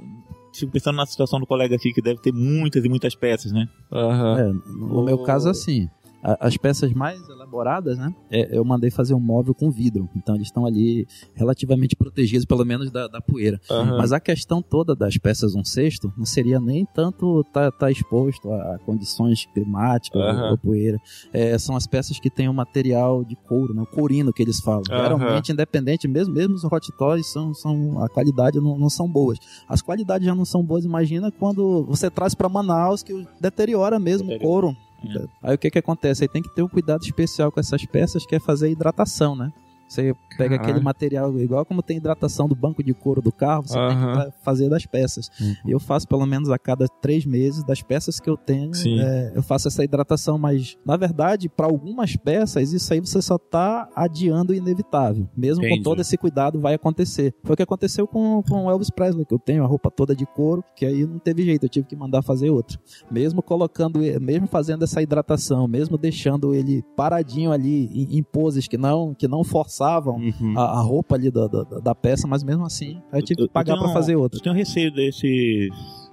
Fico pensando na situação do colega aqui, que deve ter muitas e muitas peças, né? Aham. É, no O- meu caso, assim, a- as peças mais elaboradas, né? é, eu mandei fazer um móvel com vidro. Então eles estão ali relativamente protegidos, pelo menos da, da poeira. aham. Mas a questão toda das peças um sexto não seria nem tanto estar tá, exposto a, a condições climáticas Aham. ou, poeira. É, são as peças que têm o material de couro, né? o courino que eles falam. Aham. Geralmente, independente, mesmo, mesmo os hot toys, são, são, a qualidade não, não são boas. As qualidades já não são boas, imagina quando você traz para Manaus que deteriora mesmo o Deteriora. Couro. Aí o que que acontece? Aí tem que ter um cuidado especial com essas peças, que é fazer hidratação, né? Você pega Caralho. aquele material, igual como tem hidratação do banco de couro do carro, você tem Aham. que fa- fazer das peças. Eu faço pelo menos a cada três meses das peças que eu tenho, é, eu faço essa hidratação, mas na verdade, para algumas peças, isso aí você só tá adiando o inevitável. Mesmo Entendi. com todo esse cuidado, vai acontecer. Foi o que aconteceu com, com o Elvis Presley, que eu tenho a roupa toda de couro, que aí não teve jeito, eu tive que mandar fazer outra. Mesmo colocando, mesmo fazendo essa hidratação, mesmo deixando ele paradinho ali em, em poses que não, que não forçavam Uhum. a, a roupa ali da, da, da peça, mas mesmo assim, aí eu tive que pagar para fazer outra. Eu tenho receio desses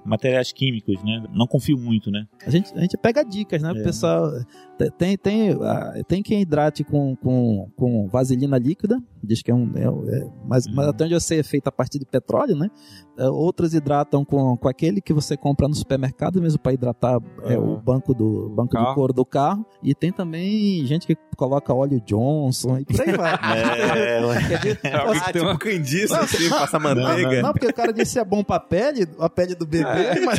materiais químicos, né? Não confio muito, né? A gente, a gente pega dicas, né? O É. pessoal te- tem, tem, tem quem hidrate com, com, com vaselina líquida, diz que é um. É, é- mas, mas Uhum. até onde eu sei é feito a partir de petróleo, né? É, outros hidratam com, com aquele que você compra no supermercado mesmo para hidratar é, o banco do banco Carro. do couro do carro. E tem também gente que coloca óleo Johnson e por aí vai. É, É que tem uma... candice, assim, passa manteiga. não, porque o cara disse que é bom pra pele, a pele do bebê, mas.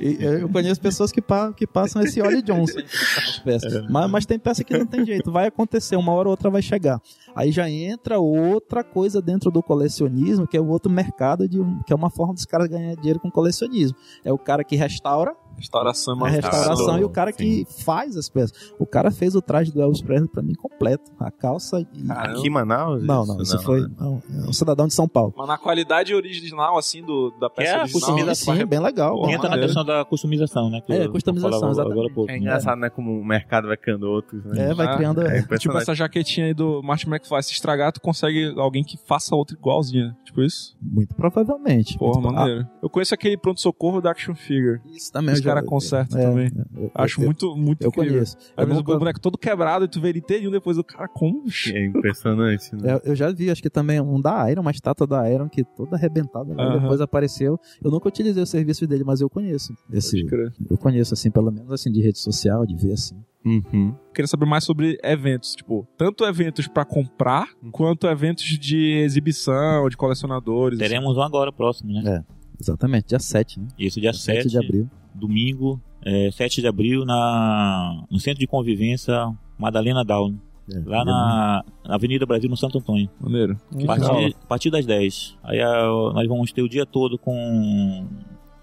E eu conheço pessoas que, pa- que passam esse óleo Johnson. Mas, mas tem peça que não tem jeito, vai acontecer, uma hora ou outra vai chegar. Aí já entra outra coisa dentro do colecionismo, que é o outro mercado, de, um- que é uma forma dos caras ganhar dinheiro com colecionismo. É o cara que restaura Restauração, a mano. restauração e o cara que faz as peças. O cara fez o traje do Elvis Presley pra mim completo. A calça e... Aqui em Manaus? Não, não, isso foi não, é um cidadão de São Paulo. Mas na qualidade original, assim, do, da peça É original. customização. Sim, bem legal. Porra, Entra na maneiro. questão da customização, né? que É, eu- customização, falava exatamente. Agora pouco. É engraçado, né? Como o mercado vai criando outros, né? É, vai Ah, criando... É Tipo impressionante. essa jaquetinha aí do Martin é que faz? Se estragar, tu consegue alguém que faça outra igualzinha. Tipo isso? Muito provavelmente. Porra, Muito- maneiro. Eu conheço aquele pronto-socorro da Action Figure. Isso também Os eu já- caras consertam é, também. é, eu- Acho eu- muito, muito Eu incrível. conheço. Às Eu, vezes nunca- o boneco todo quebrado e tu vê ele inteirinho depois o cara, como? É impressionante, né? eu- eu já vi, acho que também um da Iron, uma estátua da Iron que toda arrebentada, né? Aham. depois apareceu. Eu nunca utilizei o serviço dele, mas eu conheço. Esse, eu conheço, assim, pelo menos assim, de rede social, de ver assim. Uhum. Queria saber mais sobre eventos, tipo, tanto eventos pra comprar, quanto eventos de exibição, de colecionadores. Teremos um agora próximo, né? Exatamente, dia 7, né? Isso, dia 7, 7 de abril. domingo, é, 7 de abril, na, no Centro de Convivência Madalena Down, É, lá na Avenida Brasil, no Santo Antônio. Maneiro. A partir, a partir das 10. Aí a- nós vamos ter o dia todo com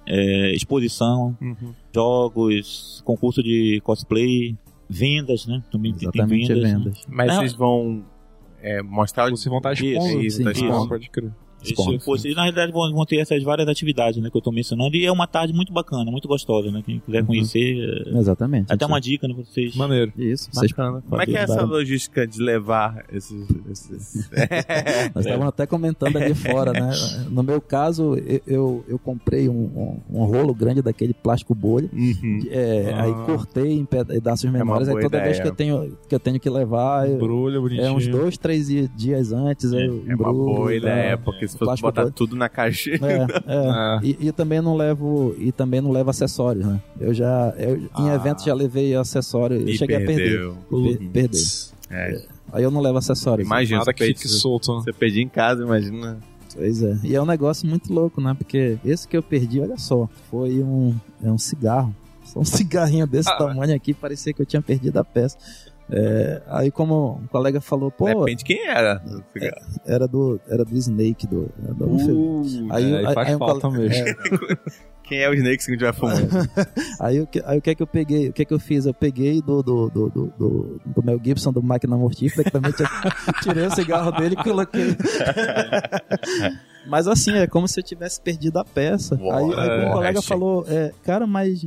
é, exposição, Uhum. jogos, concurso de cosplay, vendas, né? Também tem- tem Exatamente, vendas. né? vendas. Mas Não. vocês vão é, mostrar Vocês vão estar Isso, expondo. isso, sim. expondo. Pode crer. Isso, fosse- na realidade vão, vão ter essas várias atividades né, que eu estou mencionando e é uma tarde muito bacana, muito gostosa, né? Quem quiser Uhum. conhecer, é, Exatamente. até uma dica né, pra vocês. Maneiro. Isso, vocês Bacana. Como é que é essa logística de levar esses. esses... Nós estávamos até comentando ali fora, né? No meu caso, eu, eu, eu comprei um, um, um rolo grande daquele plástico bolha. Uhum. É, Ah. Aí cortei em pedaços menores. boa Aí toda vez ideia. que eu tenho que eu tenho que levar, eu- Brulha, bonitinho. é uns dois, três di- dias antes. É, eu É uma boa ideia, tá? Porque se fosse plástico botar bolha- tudo na caixa. É, é. Ah. E, e também não levo e também não levo acessórios, né? Eu já eu, em Ah. eventos já levei acessório e E cheguei a perder. perdeu. Per- perder. É. Aí eu não levo acessórios. Imagina, você que fique solto. né? você perdi em casa, imagina. Pois é. E é um negócio muito louco, né? Porque esse que eu perdi, olha só, foi um, é um cigarro. Só um cigarrinho desse Ah. tamanho aqui, parecia que eu tinha perdido a peça. É, aí como um colega falou, pô, Depende de quem era. era do era do Snake do, do Uh, Aí- É, e faz aí um falta cole- mesmo. quem é o Snake a gente vai fumando? Aí, o que, aí o que é que eu peguei? O que é que eu fiz? Eu peguei do, do, do, do, do, Mel Gibson, do Máquina Mortífera, que também tirei o cigarro dele e coloquei. Mas assim, é como se eu tivesse perdido a peça. Bora, aí aí um é, colega falou, é, cara, mas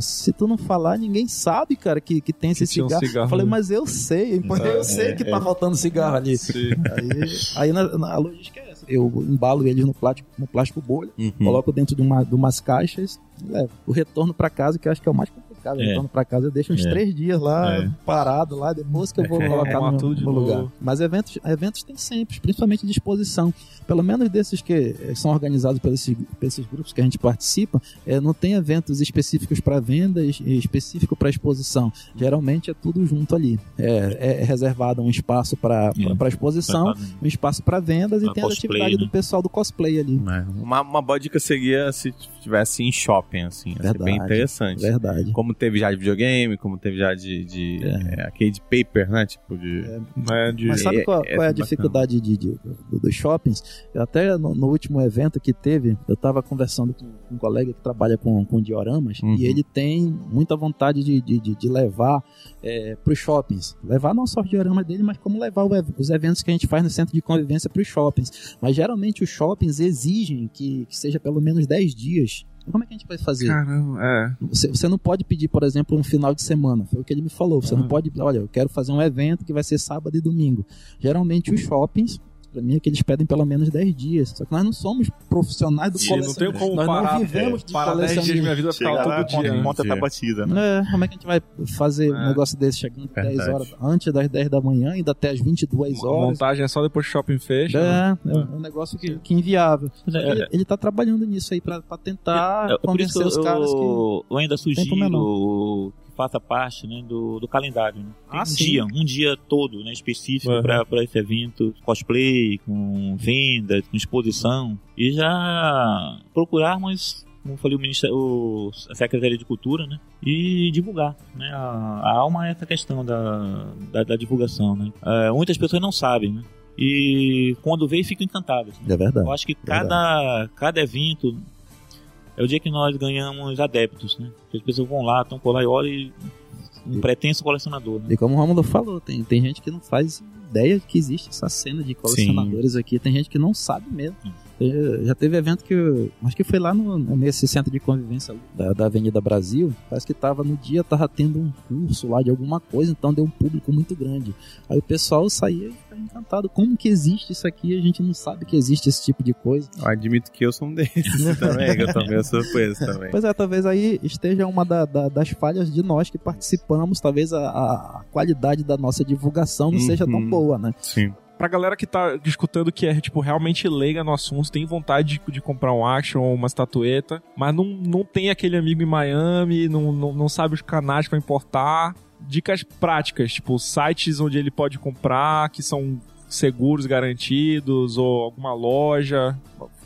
se tu não falar, ninguém sabe, cara, que, que tem esse Que tinha um cigarro. cigarro eu falei, mas eu sei, eu sei que tá faltando cigarro ali. Sim. Aí, aí na, na- a logística é essa. Eu embalo eles no plástico, no plástico bolha, Uhum. coloco dentro de, uma, de umas caixas e levo. O retorno pra casa, que eu acho que é o mais complicado. O É. retorno pra casa eu deixo uns É. três dias lá, É. parado lá, depois que eu vou colocar Arrumar no, tudo no novo. lugar. Mas eventos, eventos tem sempre, principalmente de exposição. Pelo menos desses que eh, são organizados por esses, por esses grupos que a gente participa, eh, não tem eventos específicos para venda e específico para exposição. Geralmente é tudo junto ali. É, é reservado um espaço para É. exposição, um espaço para vendas e Pra tem a cosplay, atividade né? do pessoal do cosplay ali. Uma, uma boa dica seria se tivesse em shopping, assim. Ia ser bem Verdade. interessante. Verdade. Como teve já de videogame, como teve já de, de é, aquele de paper, né? Tipo de. É, de... Mas sabe É- qual, é qual é a dificuldade de, de- do- dos shoppings? Eu até no, no último evento que teve, eu estava conversando com um colega que trabalha com, com dioramas Uhum. e ele tem muita vontade de, de, de- de levar para os shoppings. Levar não só os dioramas dele, mas como levar o os eventos que a gente faz no centro de convivência para os shoppings. Mas geralmente os shoppings exigem que, que seja pelo menos 10 dias. Como é que a gente vai fazer? Caramba, é. Você, você não pode pedir, por exemplo, um final de semana. Foi o que ele me falou. Você Ah. não pode, olha, eu quero fazer um evento que vai ser sábado e domingo. Geralmente os shoppings, pra mim, é que eles pedem pelo menos 10 dias. Só que nós não somos profissionais do E não tem colecionismo. como Nós parar, não vivemos de parar 10 dias minha colecionismo. vida ficar lá, todo dia. conta, né? conta tá batida, né? É, como é que a gente vai fazer um É. negócio desse chegando 10 Verdade. horas, antes das 10 da manhã, ainda até as 22 A horas? montagem é só depois que o shopping fecha. né? É, é um negócio que, que inviável. É, Ele, ele tá trabalhando nisso aí pra, pra tentar É, isso convencer os eu, caras que. eu ainda sugiro faça parte né, do, do calendário. Né? Tem Ah, um sim. dia, um dia todo né, específico Uhum. para esse evento, cosplay, com venda, com exposição, e já procurarmos, como falei, o Ministério, o, a Secretaria de Cultura, né, e divulgar. Né, a, a alma é essa questão da, da, da divulgação. Né. É, muitas pessoas não sabem, né, e quando veem ficam encantadas. né. É verdade. Eu acho que cada, cada evento é o dia que nós ganhamos adeptos, né? As pessoas vão lá, estão por lá e olham e um pretenso colecionador, né? E como o Romulo falou, tem, tem gente que não faz ideia que existe essa cena de colecionadores aqui. Tem gente que não sabe mesmo. Já teve evento que. eu- Acho que foi lá no, nesse centro de convivência da, da Avenida Brasil. Parece que tava no dia, tava tendo um curso lá de alguma coisa, então deu um público muito grande. Aí o pessoal saía e ficava encantado. Como que existe isso aqui? A gente não sabe que existe esse tipo de coisa. Eu admito que eu sou um desses também, que eu tô meio surpreso também. Pois é, talvez aí esteja uma da- da- das falhas de nós que participamos. Talvez a, a qualidade da nossa divulgação não seja tão Uhum. boa, né? Sim. Pra galera que tá escutando que é, tipo, realmente leiga no assunto, tem vontade de, de comprar um action ou uma estatueta, mas não, não tem aquele amigo em Miami, não, não, não sabe os canais pra importar. Dicas práticas, tipo, sites onde ele pode comprar, que são seguros, garantidos, ou alguma loja.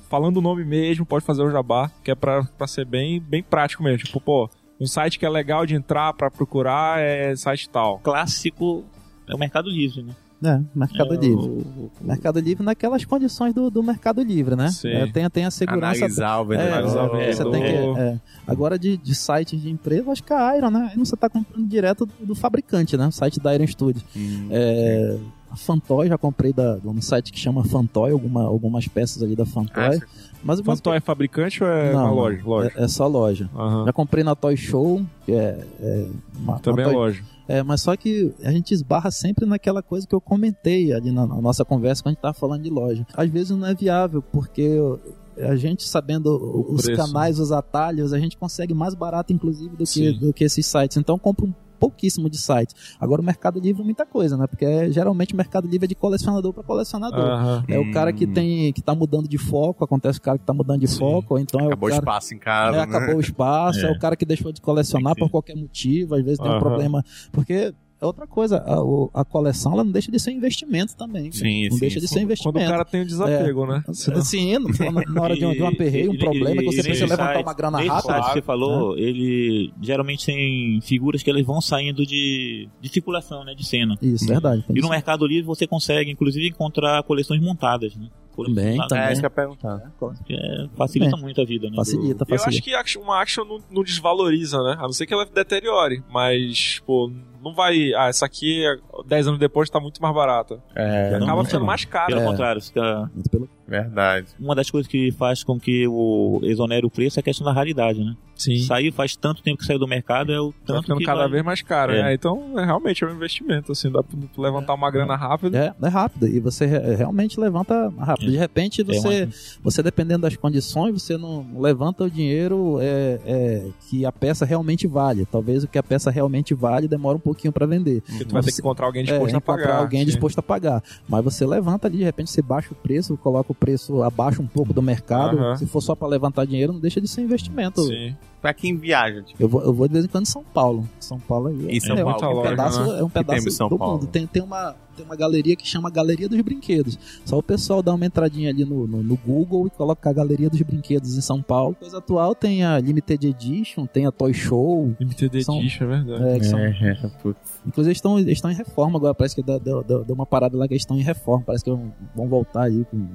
Falando o nome mesmo, pode fazer o jabá, que é pra, pra ser bem, bem prático mesmo. Tipo, pô, um site que é legal de entrar pra procurar é site tal. Clássico é o Mercado Livre, né? É, Mercado É, Livre. o- o- Mercado Livre naquelas condições do, do Mercado Livre, né? Sim. É, tem, tem a segurança. Analisar o vendedor. É, o você tem que, é. Agora de, de sites de empresa, acho que a Iron, né? Você tá comprando direto do, do fabricante, né? O site da Iron Studio. Hum, É, a Fantoy, já comprei da, de um site que chama Fantoy, alguma, algumas peças ali da ah, Fantoy. sim. mas Fantoy é fabricante ou é não, uma loja? loja. É, é só loja. Aham. Já comprei na Toy Show, que é, é uma, Também uma é Toy- loja. É, mas só que a gente esbarra sempre naquela coisa que eu comentei ali na, na nossa conversa quando a gente tava falando de loja. Às vezes não é viável, porque a gente sabendo os Preço. canais, os atalhos, a gente consegue mais barato, inclusive, do que, Sim. do que esses sites. Então compra um pouquíssimo de sites. Agora o Mercado Livre é muita coisa, né? Porque é, geralmente o Mercado Livre é de colecionador para colecionador. Aham. É o cara que Hum. tem que tá mudando de foco, acontece o cara que tá mudando de Sim. foco, ou então é Acabou o cara espaço em casa, é, né? acabou o espaço, é. É. o cara que deixou de colecionar por qualquer motivo, às vezes tem um problema. Porque é outra coisa, a, o- a coleção ela não deixa de ser investimento também. Sim, não sim, deixa de sim. ser investimento. Quando o cara tem o desapego, né? Sim, no- na, na hora de um, de um aperreio, um Ele- problema, que você precisa levantar uma grana rápida. site que você falou, ele geralmente tem figuras que elas vão saindo de, de circulação, né? De cena. Isso, verdade. tem E no isso. Mercado Livre você consegue, inclusive, encontrar coleções montadas, né? Coleções Também, montadas, É, também. isso que eu ia perguntar. que é- facilita muito a vida, né? Facilita, Eu acho facilita. que action- uma action não, não desvaloriza, né? A não ser que ela deteriore. Mas, pô, não vai. Ah, essa aqui, 10 anos depois, tá muito mais barata. É, Acaba não, ficando não. mais Do... cara. Pelo É. contrário, fica... Muito pelo- verdade. uma das coisas que faz com que o exonere o preço é a questão da raridade, né? Sim. Saiu faz tanto tempo que saiu do mercado, é o Tá tanto ficando que cada vale. vez mais caro. É. né? Então, é, realmente é um investimento, assim, dá pra levantar uma grana rápida. É, é rápido e você re- realmente levanta rápido. É. De repente, É você, uma- você dependendo das condições, você não levanta o dinheiro é, é, que a peça realmente vale. Talvez o que a peça realmente vale demora um pouquinho para vender. Porque tu vai Mas ter você- que encontrar alguém É, disposto a encontrar pagar. alguém sim. disposto a pagar. Mas você levanta ali, de repente você baixa o preço, coloca o preço abaixo um pouco do mercado. Se for só para levantar dinheiro, não deixa de ser investimento. Sim. Pra quem viaja, tipo, Eu vou, eu vou de vez em quando em São Paulo. São Paulo aí Em São é, Paulo, um, muita pedaço, loja, né? é um tem pedaço em São do Paulo? mundo. Tem, tem, uma, tem uma galeria que chama Galeria dos Brinquedos. Só o pessoal dá uma entradinha ali no, no, no Google e coloca a Galeria dos Brinquedos em São Paulo. Coisa atual tem a Limited Edition, tem a Toy Show. Limited São- Edition, é verdade. é, que são- É, putz. Inclusive eles estão, eles estão em reforma agora, parece que deu, deu, deu- uma parada lá que eles estão em reforma, parece que vão, vão voltar aí com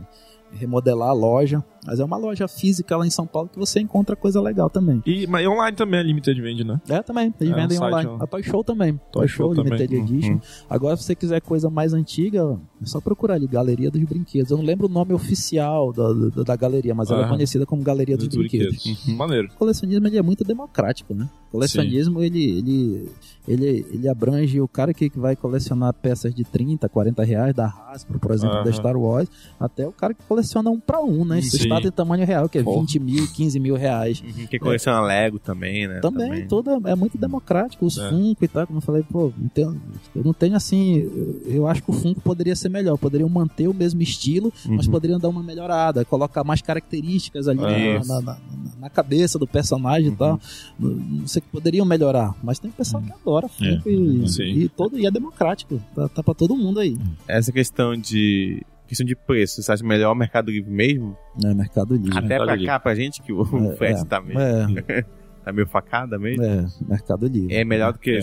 remodelar a loja. Mas é uma loja física lá em São Paulo que você encontra coisa legal também. E, mas online também é Limited vende, né? É, também, eles É, um vendem site, online. ó. A Toy Show também. Toy, Toy Show, Show Limited também. Edition. Uhum. Agora, se você quiser coisa mais antiga, é só procurar ali, Galeria dos Brinquedos. Eu não lembro o nome oficial da, da, da galeria, mas ela é conhecida como Galeria dos, Dos Brinquedos. brinquedos. Uhum. Maneiro. O colecionismo ele é muito democrático, né? O colecionismo ele, ele, ele, ele abrange o cara que que vai colecionar peças de 30, 40 reais da Hasbro, por exemplo, da Aham. Star Wars, até o cara que coleciona um para um, né? Sim. estátua em tamanho real, que é Porra. 20 mil, 15 mil reais. Uhum, Quem coleciona Lego também, né? Também, toda, é muito democrático. Os É. Funko e tal, como eu falei, pô, não tenho- eu não tenho assim. eu- acho que o Funko poderia ser melhor. Poderiam manter o mesmo estilo, mas Uhum. poderiam dar uma melhorada, colocar mais características ali na, Isso. na- na- na cabeça do personagem e tal. Não não sei que poderiam melhorar. Mas tem pessoal que adora Funko e, Sim. e todo, e é democrático. Tá, tá pra todo mundo aí. Essa questão de. questão de preço, você acha melhor o Mercado Livre mesmo? Né, Mercado Livre. Até Mercado pra Livre. cá, pra gente, que o É, frete tá meio. É. Tá meio facada mesmo. É, Mercado Livre. É melhor do que É.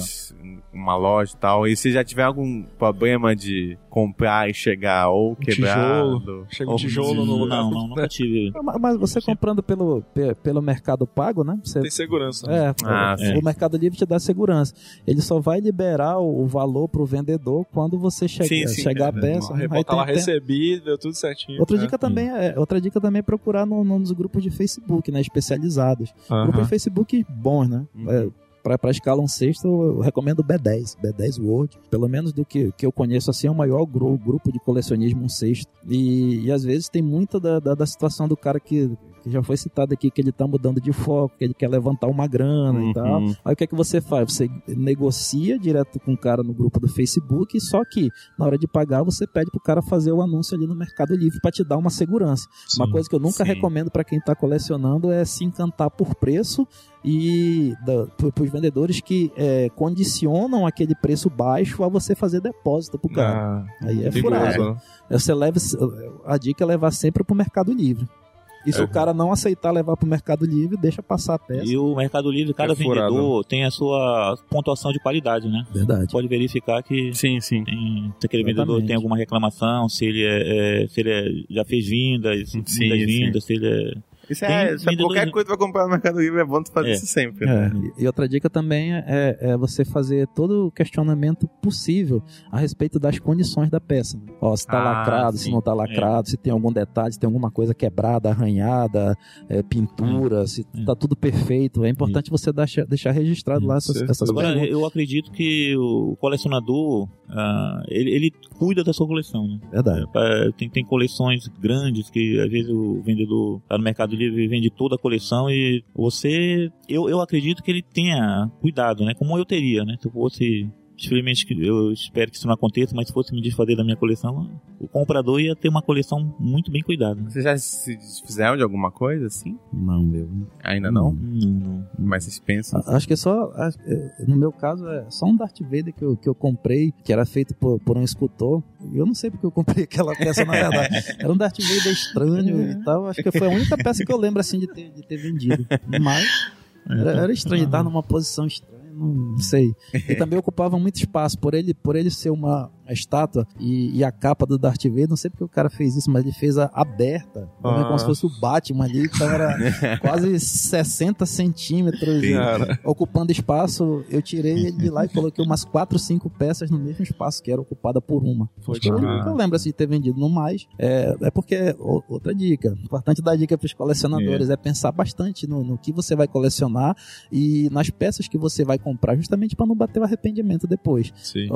uma loja e tal. E se já tiver algum problema de comprar e chegar ou quebrado. tijolo. Chega um tijolo no lugar. Não, não, nunca tive. Mas- Mas você comprando pelo, pe- pelo Mercado Pago, né? Você, Tem segurança. é, Ah, o, sim. o Mercado Livre te dá segurança. Ele só vai liberar o, valor pro vendedor quando você che Sim, sim, chegar a é, peça. Aí tem lá recebido, deu tudo certinho. Outra É. dica também é outra dica também é procurar no, nos grupos de Facebook, né, especializados. Aham. Grupos de Facebook bons, né? Uhum. É, Pra, pra escala um sexto, eu recomendo o B10, B10 World. Pelo menos do que, que eu conheço, assim, é o maior gru- grupo de colecionismo um sexto. E, e às vezes tem muita da, da, da situação do cara que, que já foi citado aqui, que ele tá mudando de foco, que ele quer levantar uma grana e tal. Uhum. Aí o que é que você faz? Você negocia direto com o cara no grupo do Facebook, só que na hora de pagar você pede pro cara fazer o anúncio ali no Mercado Livre para te dar uma segurança. Uma coisa que eu nunca sim. recomendo para quem tá colecionando é se encantar por preço e para os vendedores que é, condicionam aquele preço baixo a você fazer depósito pro cara. Ah, Aí é furado. né? Você leva a dica é levar sempre pro Mercado Livre. E se É. o cara não aceitar levar pro Mercado Livre, deixa passar a peça. E o Mercado Livre, cada É furado. vendedor tem a sua pontuação de qualidade, né? Verdade. Pode verificar que Sim, sim. tem- se aquele Exatamente. vendedor tem alguma reclamação, se ele, é, é- se ele é- já fez vendas, Sim, muitas sim. vindas, se ele é... Isso Tem é, isso é qualquer coisa que vai comprar no Mercado Livre, é bom tu fazer É. isso sempre. É, né? e outra dica também é, é você fazer todo o questionamento possível a respeito das condições da peça. Ó, se tá Ah, lacrado, sim. se não tá lacrado, se tem algum detalhe, se tem alguma coisa quebrada, arranhada, é, pintura, se É. tá tudo perfeito. É importante você deixar, deixar registrado lá essas, essas Agora, perguntas. eu acredito que o colecionador, ah, ele, ele cuida da sua coleção, né? Verdade. É, tem, tem coleções grandes que às vezes o vendedor tá no Mercado Livre e vende toda a coleção e você, eu, eu acredito que ele tenha cuidado, né? Como eu teria, né? Se eu fosse, infelizmente eu espero que isso não aconteça, mas se fosse me desfazer da minha coleção, o comprador ia ter uma coleção muito bem cuidada. Vocês já se desfizeram de alguma coisa assim? Não, meu. Ainda não? Não, não. Mas vocês pensam? A- Acho que é só. é, No meu caso, é só um Darth Vader que eu, que eu comprei, que era feito por, por um escultor. E eu não sei porque eu comprei aquela peça, na verdade. Era um Darth Vader estranho e tal. Acho que foi a única peça que eu lembro assim de ter, de ter vendido. Mas era, era estranho, estar numa posição estranha. Não, sei. E também ocupava muito espaço. Por ele, por ele ser uma estátua e, e a capa do Darth Vader, não sei porque o cara fez isso, mas ele fez a aberta, também como se fosse o Batman ali, então era quase 60 centímetros ocupando espaço, eu tirei ele de lá e coloquei umas 4, 5 peças no mesmo espaço que era ocupada por uma. Foi que eu, lembro assim, de ter vendido no mais. É, é porque, outra dica, importante dar dica para os colecionadores é. pensar bastante no, no que você vai colecionar e nas peças que você vai comprar, justamente para não bater o arrependimento depois. sim.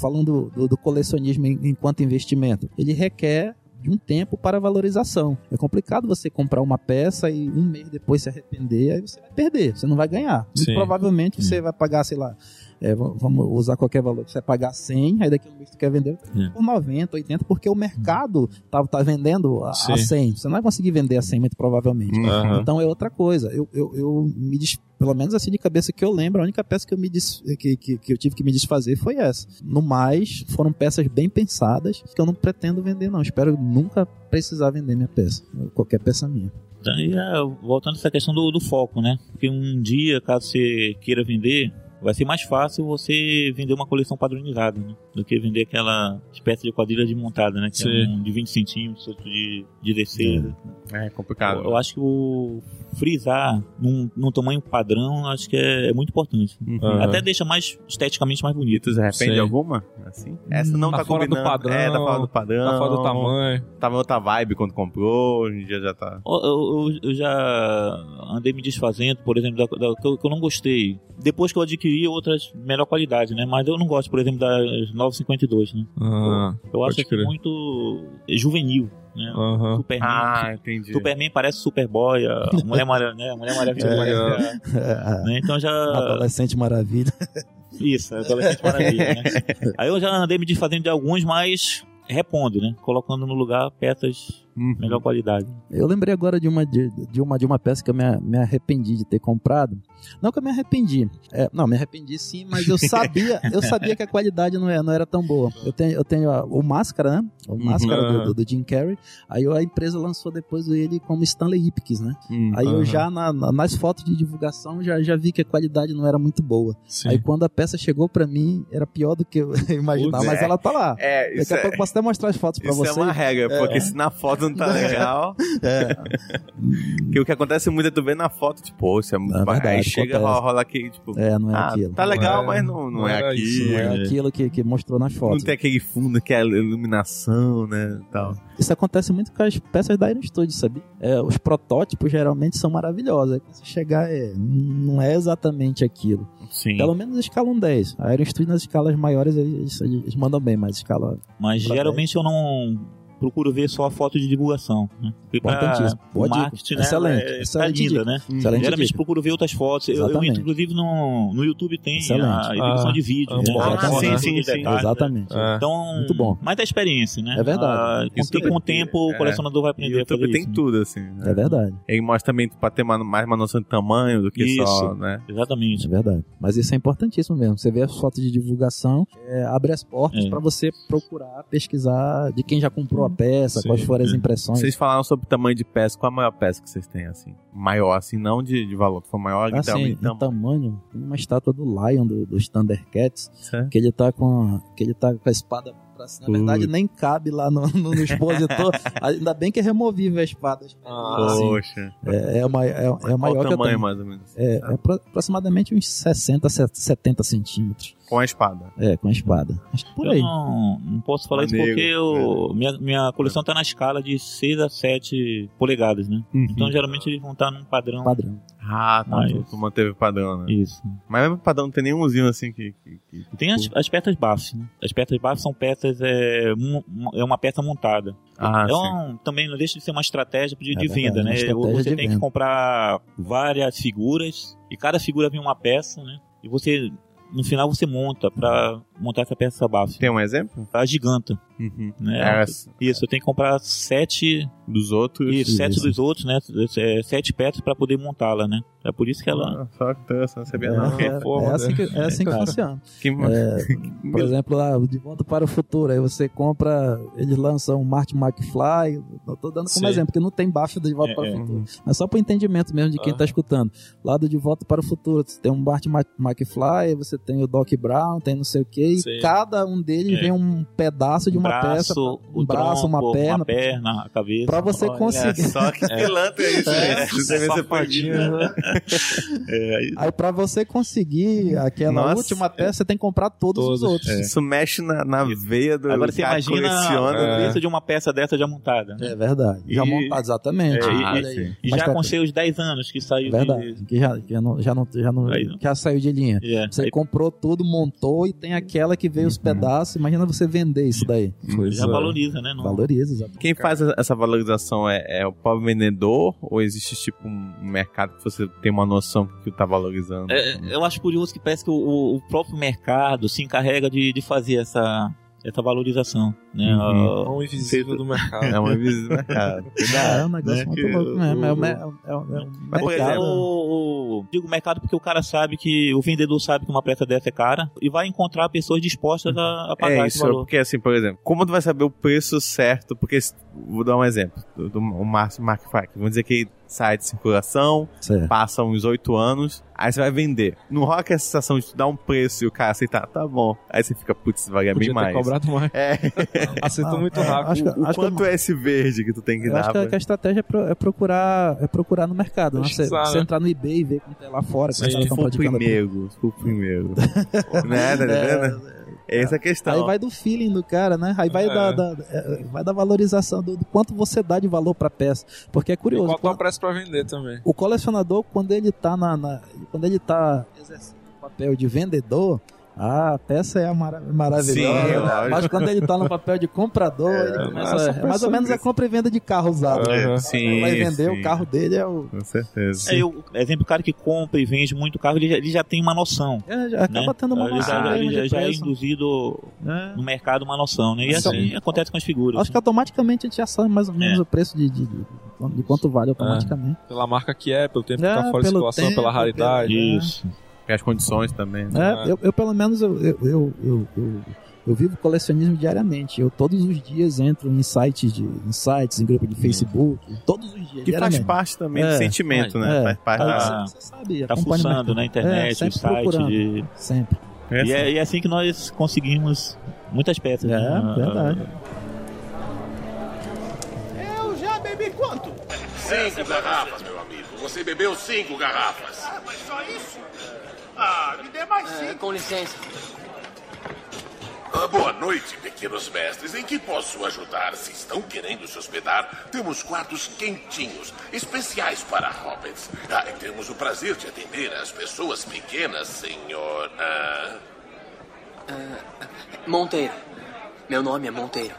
Falando do, do colecionismo em- enquanto investimento, ele requer de um tempo para valorização. É complicado você comprar uma peça e um mês depois se arrepender, aí você vai perder, você não vai ganhar. Muito Sim. provavelmente você vai pagar, sei lá, é, vamos usar qualquer valor, você vai pagar 100, aí daqui a um mês tu quer vender É. por 90, 80, porque o mercado tá, tá vendendo a, a Sim. 100. Você não vai conseguir vender a 100, muito provavelmente. Aham. Então é outra coisa. Eu, eu, eu me des... pelo menos assim de cabeça que eu lembro, a única peça que eu me des... que, que, que eu tive que me desfazer foi essa. No mais, foram peças bem pensadas que eu não pretendo vender, não. Espero nunca precisar vender minha peça. Qualquer peça minha. Então, e, é, voltando a essa questão do, do foco, né? Porque um dia, caso você queira vender, vai ser mais fácil você vender uma coleção padronizada, né? Do que vender aquela espécie de quadrilha desmontada, né? Que é Sim. um de 20 centímetros, outro de, de 16. É complicado. Eu, eu acho que o frisar num, num tamanho padrão, acho que é, é muito importante. Aham. Até deixa mais esteticamente mais bonito. se arrepende Sei. alguma? Assim? Essa não Tá tá, fora do combinando. padrão, É, tá fora do padrão. Tá fora do tamanho. Tava outra vibe quando comprou, hoje em dia já tá. Eu, eu- eu já andei me desfazendo, por exemplo, da, da- que, eu, que eu não gostei. Depois que eu adquiri outras melhor qualidade, né? Mas eu não gosto, por exemplo, das 952, né? Ah, Eu acho crer. muito juvenil, né? Aham. Superman. Ah, entendi. Superman parece Superboy, a Mulher Maravilha, né? Mulher Maravilha. É. parece, É, né? Então já. Adolescente maravilha. Isso, Adolescente Maravilha, né? Aí eu já andei me desfazendo de alguns, mas repondo, né? Colocando no lugar peças Uhum. melhor qualidade. Eu lembrei agora de uma, de, de uma, de uma peça que eu me, me arrependi de ter comprado. Não que eu me arrependi. É, não, me arrependi sim, mas eu sabia, eu sabia que a qualidade não, é, não era tão boa. Eu tenho, eu tenho a- o Máscara, né? O Máscara do, do- do Jim Carrey. Aí a empresa lançou depois ele como Stanley Ipkiss, né? Uhum. Aí eu já, na- na- nas fotos de divulgação, já, já vi que a qualidade não era muito boa. Sim. Aí quando a peça chegou pra mim, era pior do que eu imaginava, Putz, mas é. ela tá lá. É, Daqui a é, pouco eu posso até mostrar as fotos pra isso é vocês. uma regra, porque se na foto não tá legal. É. que o que acontece muito é tu ver na foto, tipo, isso é muito. É verdade, aí chega acontece. rola aqui, tipo, É, não é ah, aquilo. tá legal, Não é- mas não, não, não é era aqui. isso, Não é né? aquilo que, que mostrou nas Não fotos. tem aquele fundo, aquela iluminação, né? Tal. Isso acontece muito com as peças da Iron Studio, sabia? É, os protótipos geralmente são maravilhosos. Aí quando você chegar, é, não é exatamente aquilo. Sim. Pelo menos escala um 10. A Iron Studio nas escalas maiores eles, eles mandam bem, mas escala Mas geralmente eu não procuro ver só a foto de divulgação. Né? Importantíssimo. o Boa dica. marketing, né? Excelente, é, excelente tá linda, né? excelente Geralmente dica. procuro ver outras fotos. Eu, eu inclusive, no, no YouTube tem Excelente. a exibição Ah, de vídeo. ah, né? bom. Ah, Exatamente. sim, Sim, sim, né? Exatamente. É. Então, Muito bom. mais da experiência, né? É verdade. Ah, com, o tem- tempo, é. o colecionador vai E aprender o a fazer YouTube tem isso, né? tudo, assim. né? É verdade. Ele mostra também pra ter mais uma noção de tamanho do que só, Isso. né? Exatamente. É verdade. Mas isso é importantíssimo mesmo. Você vê as fotos de divulgação, é, abre as portas É. pra você procurar, pesquisar de quem já comprou a peça, Sim. quais foram as impressões. Vocês falaram sobre tamanho de peça. Qual a maior peça que vocês têm, assim? Maior, assim, não de, de valor. For maior, Assim, literalmente. em tamanho. tamanho, tem uma estátua do Lion, do, dos Thundercats, Certo? que ele tá com, que ele tá com a espada pra cima. Na verdade, Putz. nem cabe lá no, no, no expositor. Ainda bem que é removível a espada. Ah, Assim, Poxa. é, é, uma, é, é a Qual maior o tamanho, mais ou menos? É, é apro- aproximadamente uns 60, 70 centímetros. Com a espada. É, com a espada. Acho que por Eu aí. não, não posso falar isso Maneiro, porque eu, minha, minha coleção tá na escala de 6 a 7 polegadas, né? Uhum. Então geralmente eles vão estar num padrão. Padrão. Ah, tá. Mas- Tu, tu manteve o padrão, né? Isso. Mas mesmo o padrão não tem nenhumzinho assim que. que, que- Tem as, as peças BAF, né? As peças BAF são peças, é, é uma peça montada. Ah, é sim. também não deixa de ser uma estratégia de, É de verdade, venda, né? Você de tem venda. que comprar várias figuras e cada figura vem uma peça, né? E você, no final, você monta pra montar essa peça BAF. Tem um exemplo? A giganta, Uhum. né? É, essa Isso, eu tenho que comprar sete, dos outros. isso, sete Isso. dos outros, né? É, sete peças pra poder montá-la, né? É por isso que ela... Ah, só que interessante, não sabia É, não. é, é assim que, é né, assim que cara? funciona. Que- Por exemplo, lá, o De Volta para o Futuro. Aí você compra, eles lançam o Martin McFly. Eu tô dando como Sim. exemplo, porque não tem baixo do De Volta É, para é. o Futuro. Mas só para entendimento mesmo de quem Ah. tá escutando. Lá do De Volta para o Futuro, você tem um Martin Mc- McFly, você tem o Doc Brown, tem não sei o que. Sim. E cada um deles É. vem um pedaço de um uma braço, peça. o Um braço, tronco, uma perna. uma perna, a cabeça. Pra você Olha, conseguir. É, só que pilantra é isso, né? Você vê você pode. É, aí- Aí pra você conseguir aquela Nossa. última peça, você tem que comprar todos, Todos, os outros. Isso mexe na, na veia do Agora você que imagina coleciona. o É. preço de uma peça dessa já montada. né? É verdade. Já E- montado, exatamente. É, e- e-. E Mas já com seus 10 anos que saiu Verdade. de... Que já, que já, não, já, não, já, não, Aí não. já saiu de linha. É, Você aí comprou tudo, montou e tem aquela que veio os pedaços. Imagina você vender isso daí. Pois já é. valoriza, né? Não- Valoriza, exatamente. Quem faz essa valorização é, é o próprio vendedor ou existe tipo um mercado que você tem uma noção que tá valorizando? É, eu acho curioso que parece que o, o próprio mercado se encarrega de, de fazer essa, essa valorização. Né? Uhum. Ah, Mão invisível do mercado. É uma visita do mercado. É um negócio né, muito louco mesmo. É, um é um- é um mercado. o, digo mercado porque o cara sabe que o vendedor sabe que uma peça dessa é cara e vai encontrar pessoas dispostas a, a pagar É esse isso, valor. porque assim, por exemplo, como tu vai saber o preço certo? Porque, se- vou dar um exemplo, do, do o Mark, Mark. Vamos dizer que sai de circulação, Certo. passa uns oito anos, aí você vai vender. Não rola aquela sensação de dar um preço e o cara aceitar, tá bom. Aí você fica, putz, vai ganhar bem Podia mais. cobrado mais. É, Aceitou Ah, muito é, rápido. acho que- o acho que quanto é esse verde que tu tem que Eu dar? acho que, a- pra- que a estratégia é, pro- é procurar, é procurar no mercado. Né? Você, você né? entrar no eBay e ver quanto é lá fora. Se tu estão for primeiro, se for o primeiro. né, tá entendendo? É essa a questão. Aí vai do feeling do cara, né? Aí vai, É. da, da- é, vai da valorização do, do quanto você dá de valor pra peça. Porque é E curioso. qual tá o preço pra vender também. o colecionador, quando ele tá na, na- quando ele tá exercendo o papel de vendedor, Ah, a peça é mara maravilhosa. Sim, lógico. Mas quando ele tá no papel de comprador, ele começa, é mais ou menos a compra e venda de carro usado. É, Ele sim, vai vender sim. o carro dele, é o. Com certeza. É, eu, exemplo, o cara que compra e vende muito carro, ele já, ele já tem uma noção. É, já acaba né? tendo uma ele noção já, ele já, já é induzido É. no mercado uma noção, né? E Sim. assim acontece com as figuras. Acho que automaticamente a gente já sabe mais ou menos É. o preço de, de, de, de quanto vale automaticamente. Pela marca que é, pelo tempo que É, tá fora de circulação, tempo, pela raridade. pelo- Isso. E as condições também. né? É, eu, eu, pelo menos eu, eu, eu, eu, eu- eu vivo colecionismo diariamente. Eu todos os dias entro em sites de em sites, em grupo de Facebook, todos os dias. Que faz parte também do É. sentimento, né? É. Faz parte da... Você, você sabe, Tá fuçando na internet, É, site procurando. de... Sempre. E é, e é assim que nós conseguimos muitas peças. É, né? verdade. Eu já bebi quanto? Cinco garrafas, meu amigo. Você bebeu cinco garrafas. Ah, mas só isso? Ah, me dê mais É, cinco. com licença. Ah, boa noite, pequenos mestres. Em que posso ajudar? Se estão querendo se hospedar, temos quartos quentinhos, especiais para hobbits. Ah, temos o prazer de atender as pessoas pequenas, senhor. Ah, Monteiro. Meu nome é Monteiro.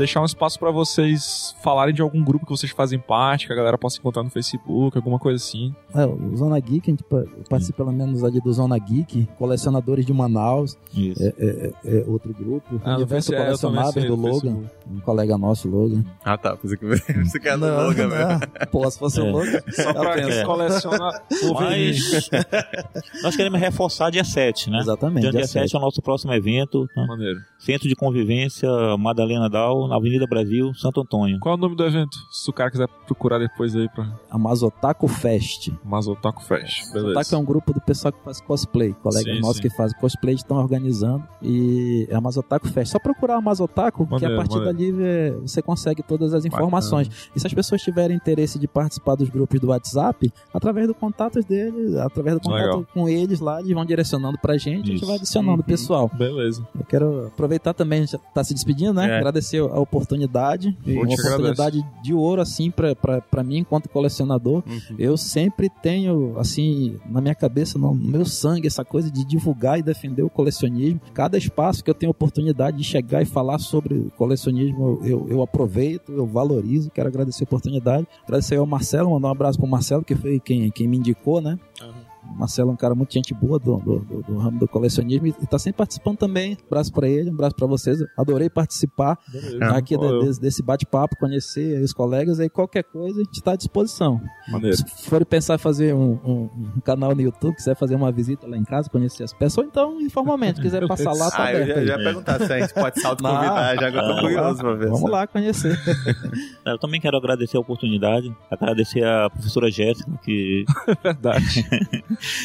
Deixar um espaço pra vocês falarem de algum grupo que vocês fazem parte, que a galera possa encontrar no Facebook, alguma coisa assim. É, o Zona Geek, a gente pa- eu participo pelo menos ali do Zona Geek, colecionadores de Manaus, Isso. é, é- é outro grupo. Ah, Universo é, do Logan, Facebook. um colega nosso, Logan. Ah, tá. Pensei que você quer do Logan, né? Pô, se fosse É. o Logan, Só pra quem É. coleciona Wolverine. Mas nós queremos reforçar dia 7, né? Exatamente, Dia, dia dia 7 é o nosso próximo evento. tá? Maneiro. Centro de Convivência Madalena Dal, na Avenida Brasil, Santo Antônio. Qual é o nome do evento? Se o cara quiser procurar depois aí pra a Mazotaco Fest. Mazotaco Fest. Mazotaco é Beleza. um grupo do pessoal que faz cosplay, colegas Sim, nossos sim. que fazem cosplay estão organizando e é a Mazotaco Fest. Só procurar a Mazotaco, que a Maneiro, partir maneiro. dali é, você consegue todas as informações. E se as pessoas tiverem interesse de participar dos grupos do WhatsApp, através do contato deles, através do contato Legal. com eles lá, eles vão direcionando pra gente, a gente Isso. vai adicionando o pessoal. Beleza. Eu quero aproveitar também, já tá se despedindo, né? É. Agradecer a oportunidade. Eu uma oportunidade de ouro, assim, pra mim, enquanto colecionador. Uhum. Eu sempre tenho, assim, na minha cabeça, no meu sangue, essa coisa de divulgar e defender o colecionismo. Cada espaço que eu tenho oportunidade de chegar e falar sobre o colecionismo, eu, eu aproveito, eu valorizo. Quero agradecer a oportunidade. Agradecer ao Marcelo, mandar um abraço pro Marcelo, que foi quem, quem me indicou, né? O Marcelo é um cara muito gente boa do, do, do- do ramo do colecionismo e está sempre participando também. Um abraço para ele, um abraço para vocês. Adorei participar Beleza. aqui de- eu- desse, bate-papo, conhecer os colegas. Aí qualquer coisa a gente está à disposição. Maneiro. Se for pensar em fazer um, um- um canal no YouTube, quiser fazer uma visita lá em casa, conhecer as peças, ou então informalmente, quiser passar lá, tá Ah, eu aberto. já, aí. já ia perguntar se a gente pode se autoconvidar, já eu tô Não. curioso pra ver. Vamos lá conhecer. Eu também quero agradecer a oportunidade, agradecer a professora Jéssica, que, Verdade.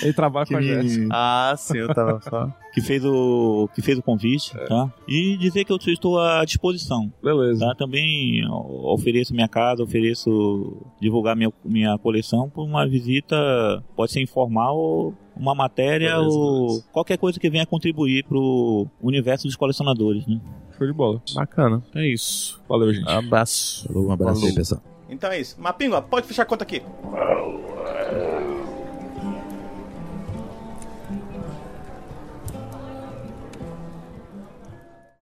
Ele trabalha com a Jéssica. Ah, sim, eu tava só. que, fez, o, que fez o convite, tá? E dizer que eu estou à disposição. Beleza. Tá? Também ofereço minha casa, ofereço divulgar minha, minha coleção por uma visita, pode ser informal ou uma matéria Beleza, ou beleza. qualquer coisa que venha contribuir pro universo dos colecionadores, né? Show de bola. Bacana. É isso. Valeu, gente. Abraço. Um abraço aí, Falou. pessoal. Então é isso. Mapinga, pode fechar a conta aqui.